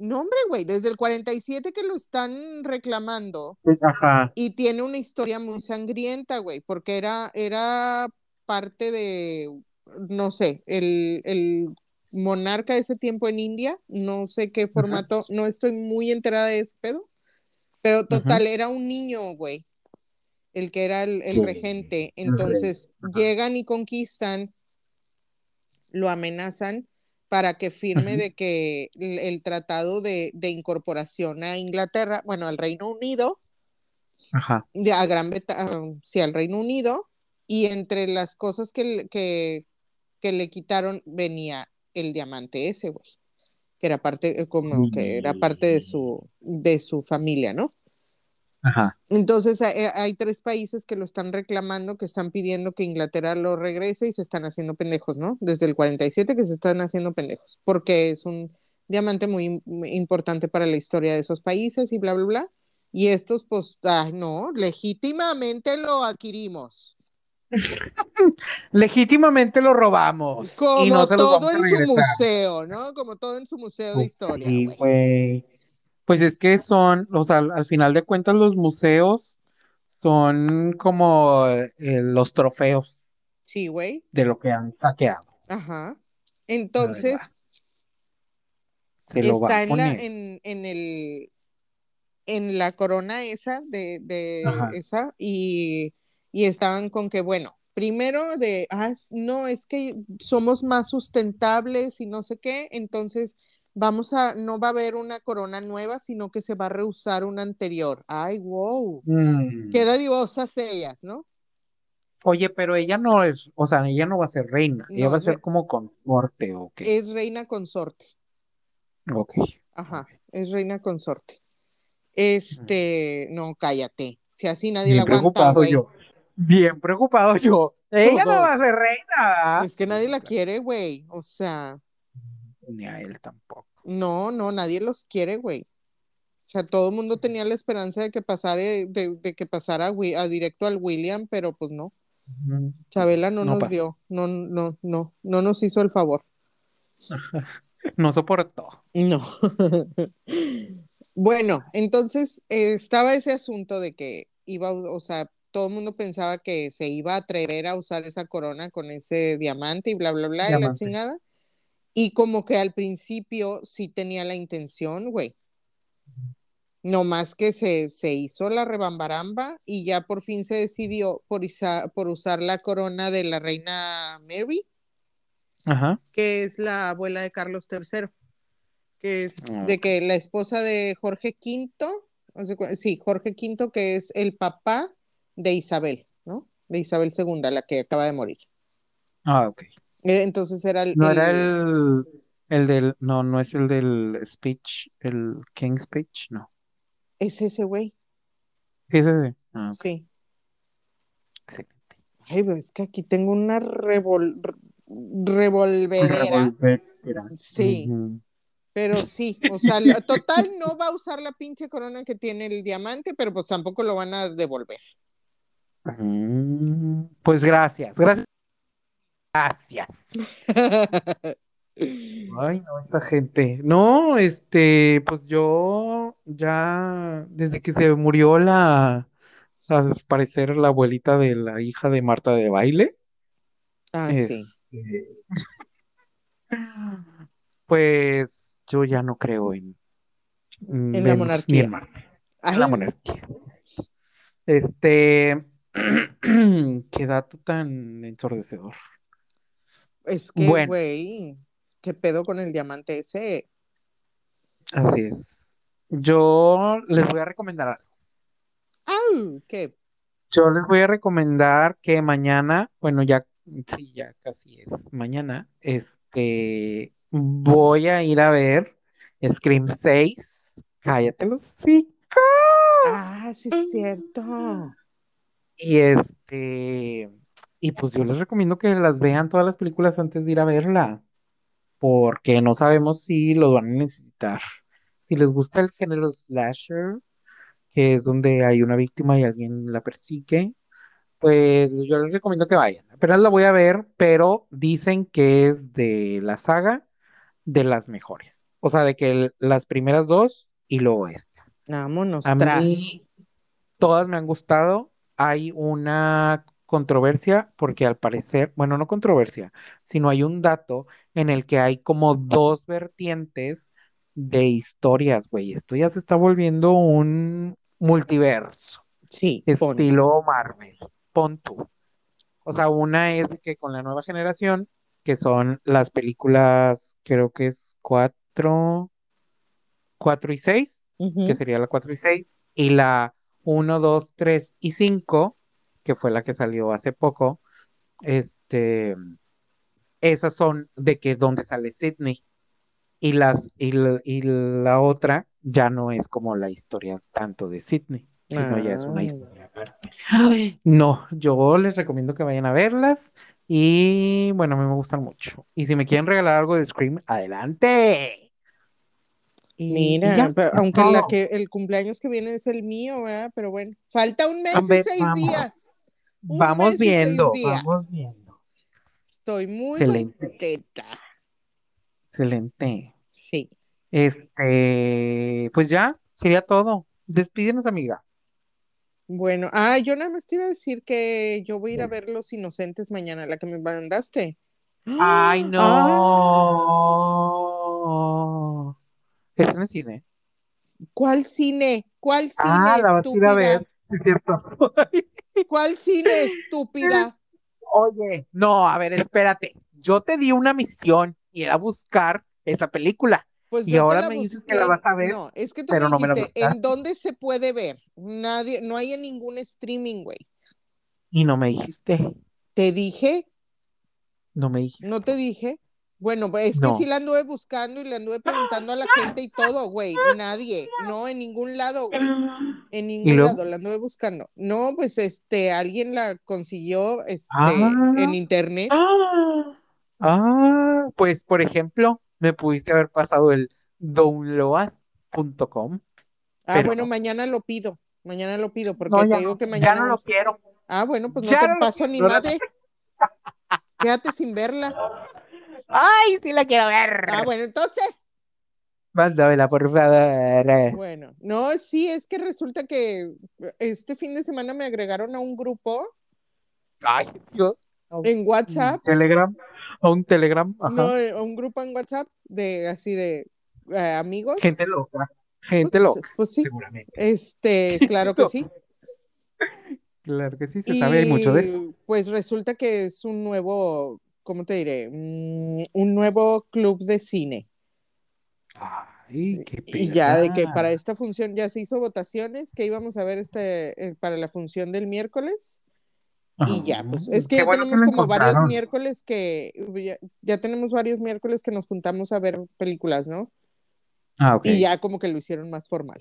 No, hombre, güey, desde el 47 que lo están reclamando Ajá. y tiene una historia muy sangrienta, güey, porque era, era parte de, no sé, el, el monarca de ese tiempo en India, no sé qué formato, no estoy muy enterada de ese pedo, pero total, era un niño, güey, el que era el, el Sí, regente. Entonces ajá. llegan y conquistan, lo amenazan para que firme de que el, el tratado de, de incorporación a Inglaterra, bueno, al Reino Unido, Ajá. de a Gran Bretaña, sí, al Reino Unido, y entre las cosas que, le- que, que le quitaron venía el diamante ese, güey, que era parte, como que era parte de su, de su familia, ¿no? Ajá. Entonces hay, hay tres países que lo están reclamando, que están pidiendo que Inglaterra lo regrese y se están haciendo pendejos, ¿no? Desde el 47 que se están haciendo pendejos, porque es un diamante muy, muy importante para la historia de esos países y bla, bla, bla. Y estos, pues, ay, no, legítimamente lo adquirimos. Legítimamente lo robamos. y Como no se los todo vamos a en su museo, ¿no? Como todo en su museo de historia, sí, güey. Pues es que son, o sea, al al final de cuentas los museos son como eh, los trofeos Sí, güey. de lo que han saqueado. Ajá. Entonces, Se lo va está en la, en, en el, en la corona esa, de, de esa, y, y estaban con que, bueno, primero de, ah, no, es que somos más sustentables y no sé qué, entonces vamos a, no va a haber una corona nueva, sino que se va a reusar una anterior. Ay, wow. Mm. Qué dadivosas ellas, ¿no? Oye, pero ella no es, o sea, ella no va a ser reina, ella va a ser como consorte o qué. Es reina consorte. Ok. Ajá, es reina consorte. Este, no, cállate. Si así nadie la Bien aguanta, preocupado yo. Bien preocupado yo. Ella no va a ser reina. Es que nadie la quiere, güey. O sea, Ni a él tampoco. no, no, nadie los quiere, güey. O sea, todo el mundo tenía la esperanza de que pasara, de, de que pasara a, directo al William, pero pues no. Chabela no, No nos pasó. dio, no, no, no, no nos hizo el favor. No soportó. No. Bueno, entonces eh, estaba ese asunto de que iba, o sea, todo el mundo pensaba que se iba a atrever a usar esa corona con ese diamante y bla, bla, bla, y la chingada. Y como que al principio sí tenía la intención, güey. No más que se, se hizo la rebambaramba y ya por fin se decidió por, isa- por usar la corona de la reina Mary, Ajá. que es la abuela de Carlos III, que es Ah, de que la esposa de Jorge V, o sea, cu- sí, Jorge V, que es el papá de Isabel, ¿no? De Isabel II, la que acaba de morir. Ah, ok. Eh, Entonces era el, No era el- el, el del, no, no es el del speech, el King's speech, no. es ese güey. Sí, ese, ese. Ah, Sí. excelente. Ay, pero es que aquí tengo una revol... revolvedera. Sí. Pero sí, o sea, total no va a usar la pinche corona que tiene el diamante, pero pues tampoco lo van a devolver. Mm, Pues gracias, gracias. Gracias. Ay, no, esta gente. No, este, pues yo ya, desde que se murió la, al parecer la abuelita de la hija de Marta de baile, Ah, sí. este, pues yo ya no creo en, En la Venus ni monarquía. en Marte, en la monarquía. Este, qué dato tan ensordecedor. Es que, Bueno. güey, ¿qué pedo con el diamante ese? Así es. Yo les voy a recomendar algo. ¡Au! ¿Qué? Yo les voy a recomendar que mañana, bueno, ya, sí, ya casi es mañana, este, voy a ir a ver Scream 6. Cállate los sí. Ah, sí es cierto. Y este, y pues yo les recomiendo que las vean todas las películas antes de ir a verla, porque no sabemos si los van a necesitar. Si les gusta el género slasher, que es donde hay una víctima y alguien la persigue, pues yo les recomiendo que vayan. Apenas la voy a ver, pero dicen que es de la saga de las mejores. O sea, de que el- las primeras dos y luego esta. Vámonos, A tras. mí todas me han gustado. Hay una controversia porque al parecer, bueno, no controversia, sino hay un dato en el que hay como dos vertientes de historias, güey. Esto ya se está volviendo un multiverso, Sí, pon. estilo Marvel. Pon tú. O sea, una es que con la nueva generación, que son las películas, creo que es cuatro, cuatro y seis que sería la 4 y 6, y la 1, 2, 3 y 5, que fue la que salió hace poco, este, esas son de que donde sale Sydney, y las, y la, y la otra ya no es como la historia tanto de Sydney, sino ya es una Ah. historia aparte. Ay, no, yo les recomiendo que vayan a verlas, y bueno, a mí me gustan mucho. Y si me quieren regalar algo de Scream, adelante. Y- y Mira, ya, pero es aunque la que el cumpleaños que viene es el mío, ¿verdad? Pero bueno, falta un mes y seis vamos. días. Un Vamos viendo, vamos viendo. Estoy muy Excelente. contenta. Excelente. Sí. Este, pues ya, sería todo. Despídenos, amiga. Bueno, ah, yo nada más te iba a decir que yo voy a ir a ver Los Inocentes mañana, la que me mandaste. Ay, Ah, no. Está en el cine. ¿Cuál cine? ¿Cuál cine, Ah, la vas a ir a estúpida? ver. Es cierto. ¿Cuál cine, estúpida? Oye, no, a ver, espérate. Yo te di una misión y era buscar esa película. Pues Y ahora me dices que la vas a ver, No, es que tú pero me no me la dijiste. ¿en dónde se puede ver? Nadie, no hay en ningún streaming, güey. Y no me dijiste. Te dije, No me dijiste. no te dije. Bueno, pues es que No. sí la anduve buscando y le anduve preguntando a la gente y todo, güey. Nadie, no, en ningún lado, güey. En ningún lado la anduve buscando. No, pues este, alguien la consiguió este, Ah. en internet. Ah, ah, pues por ejemplo, me pudiste haber pasado el download.com. Ah, pero bueno, no. mañana lo pido. Mañana lo pido porque No, te ya digo no, que ya mañana. no lo quiero. Ah, bueno, pues no Ya te no paso ni madre. Quédate sin verla. Ay, sí la quiero ver. Ah, bueno, entonces. Mándamela, por favor. Bueno, no, sí, es que resulta que este fin de semana me agregaron a un grupo Ay, Dios. En WhatsApp, Telegram, a un Telegram, ajá. no, eh, a un grupo en WhatsApp de así de eh, amigos. Gente loca, gente Pues, loca, pues sí, seguramente. este, claro que sí. Claro que sí, se sabe, hay mucho de eso. Y pues resulta que es un nuevo, ¿cómo te diré? Mm, un nuevo club de cine. Ay, qué Y ya de que para esta función ya se hizo votaciones, que íbamos a ver este eh, para la función del miércoles. Y ya, pues es que Qué ya bueno tenemos como varios miércoles que ya, ya tenemos varios miércoles que nos juntamos a ver películas, ¿no? Ah, ok. Y ya como que lo hicieron más formal.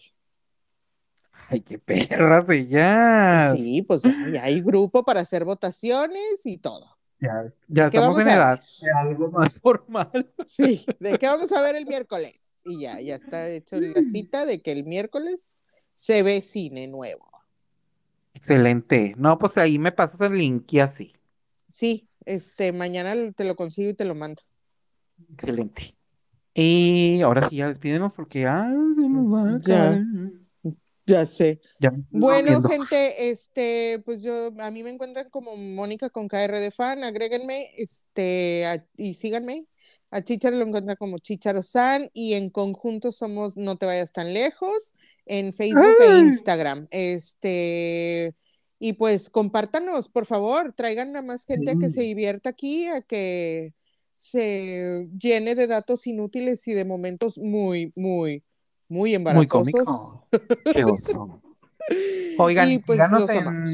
Ay, qué perras ellas. Sí, pues ya, ya hay grupo para hacer votaciones y todo. Ya, ya estamos en edad de algo más formal. Sí, ¿de qué vamos a ver el miércoles? Y ya, ya está hecho la cita de que el miércoles se ve cine nuevo. Excelente. No, pues ahí me pasas el link y así. Sí, este, mañana te lo consigo y te lo mando. Excelente. Y ahora sí, ya despídenos porque ya se nos va a Ya. Ya sé. Ya Bueno, gente, este, pues yo, a mí me encuentran como Mónica con KR de fan, agréguenme, este, a- y síganme. A Chicharo lo encuentran como Chicharo San y en conjunto somos No te vayas tan lejos en Facebook e. Instagram. Este, y pues compártanos, por favor, traigan a más gente a que se divierta aquí, a que se llene de datos inútiles y de momentos muy, muy, muy Muy embarazosos. cómico. Qué oso. Oigan, y pues síganos en-.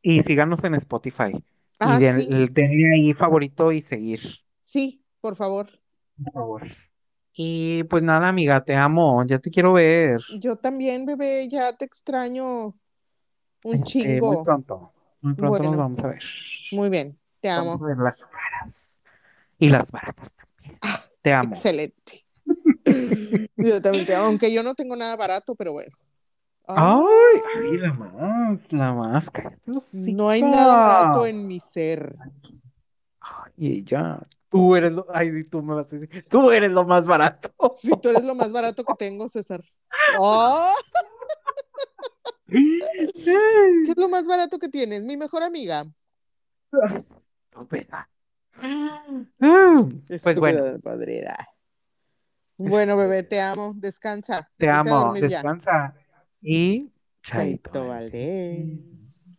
Y síganos en Spotify. Ah, y den- sí, denle ahí favorito y seguir, sí, por favor. por favor. Y pues nada, amiga, te amo. Ya te quiero ver. Yo también, bebé, ya te extraño un Este, muy chingo. pronto. Muy pronto nos vamos a ver. Muy bien, te Vamos amo. a ver las caras. Y las baratas también. Te amo. Excelente. Yo también te amo, aunque yo no tengo nada barato, pero bueno. Ay, Ay, la más, la más. no hay nada barato en mi ser. Ay, ella, tú eres lo, ay, tú me vas a decir, tú eres lo más barato. Si tú eres lo más barato que tengo, César. ¡Oh! ¿Qué es lo más barato que tienes? Mi mejor amiga. Estúpida. Mm, Pues bueno, Estúpida. Bueno, bebé, te amo. Descansa. te Vete amo, ya. descansa y chaito. Chaito Valdés.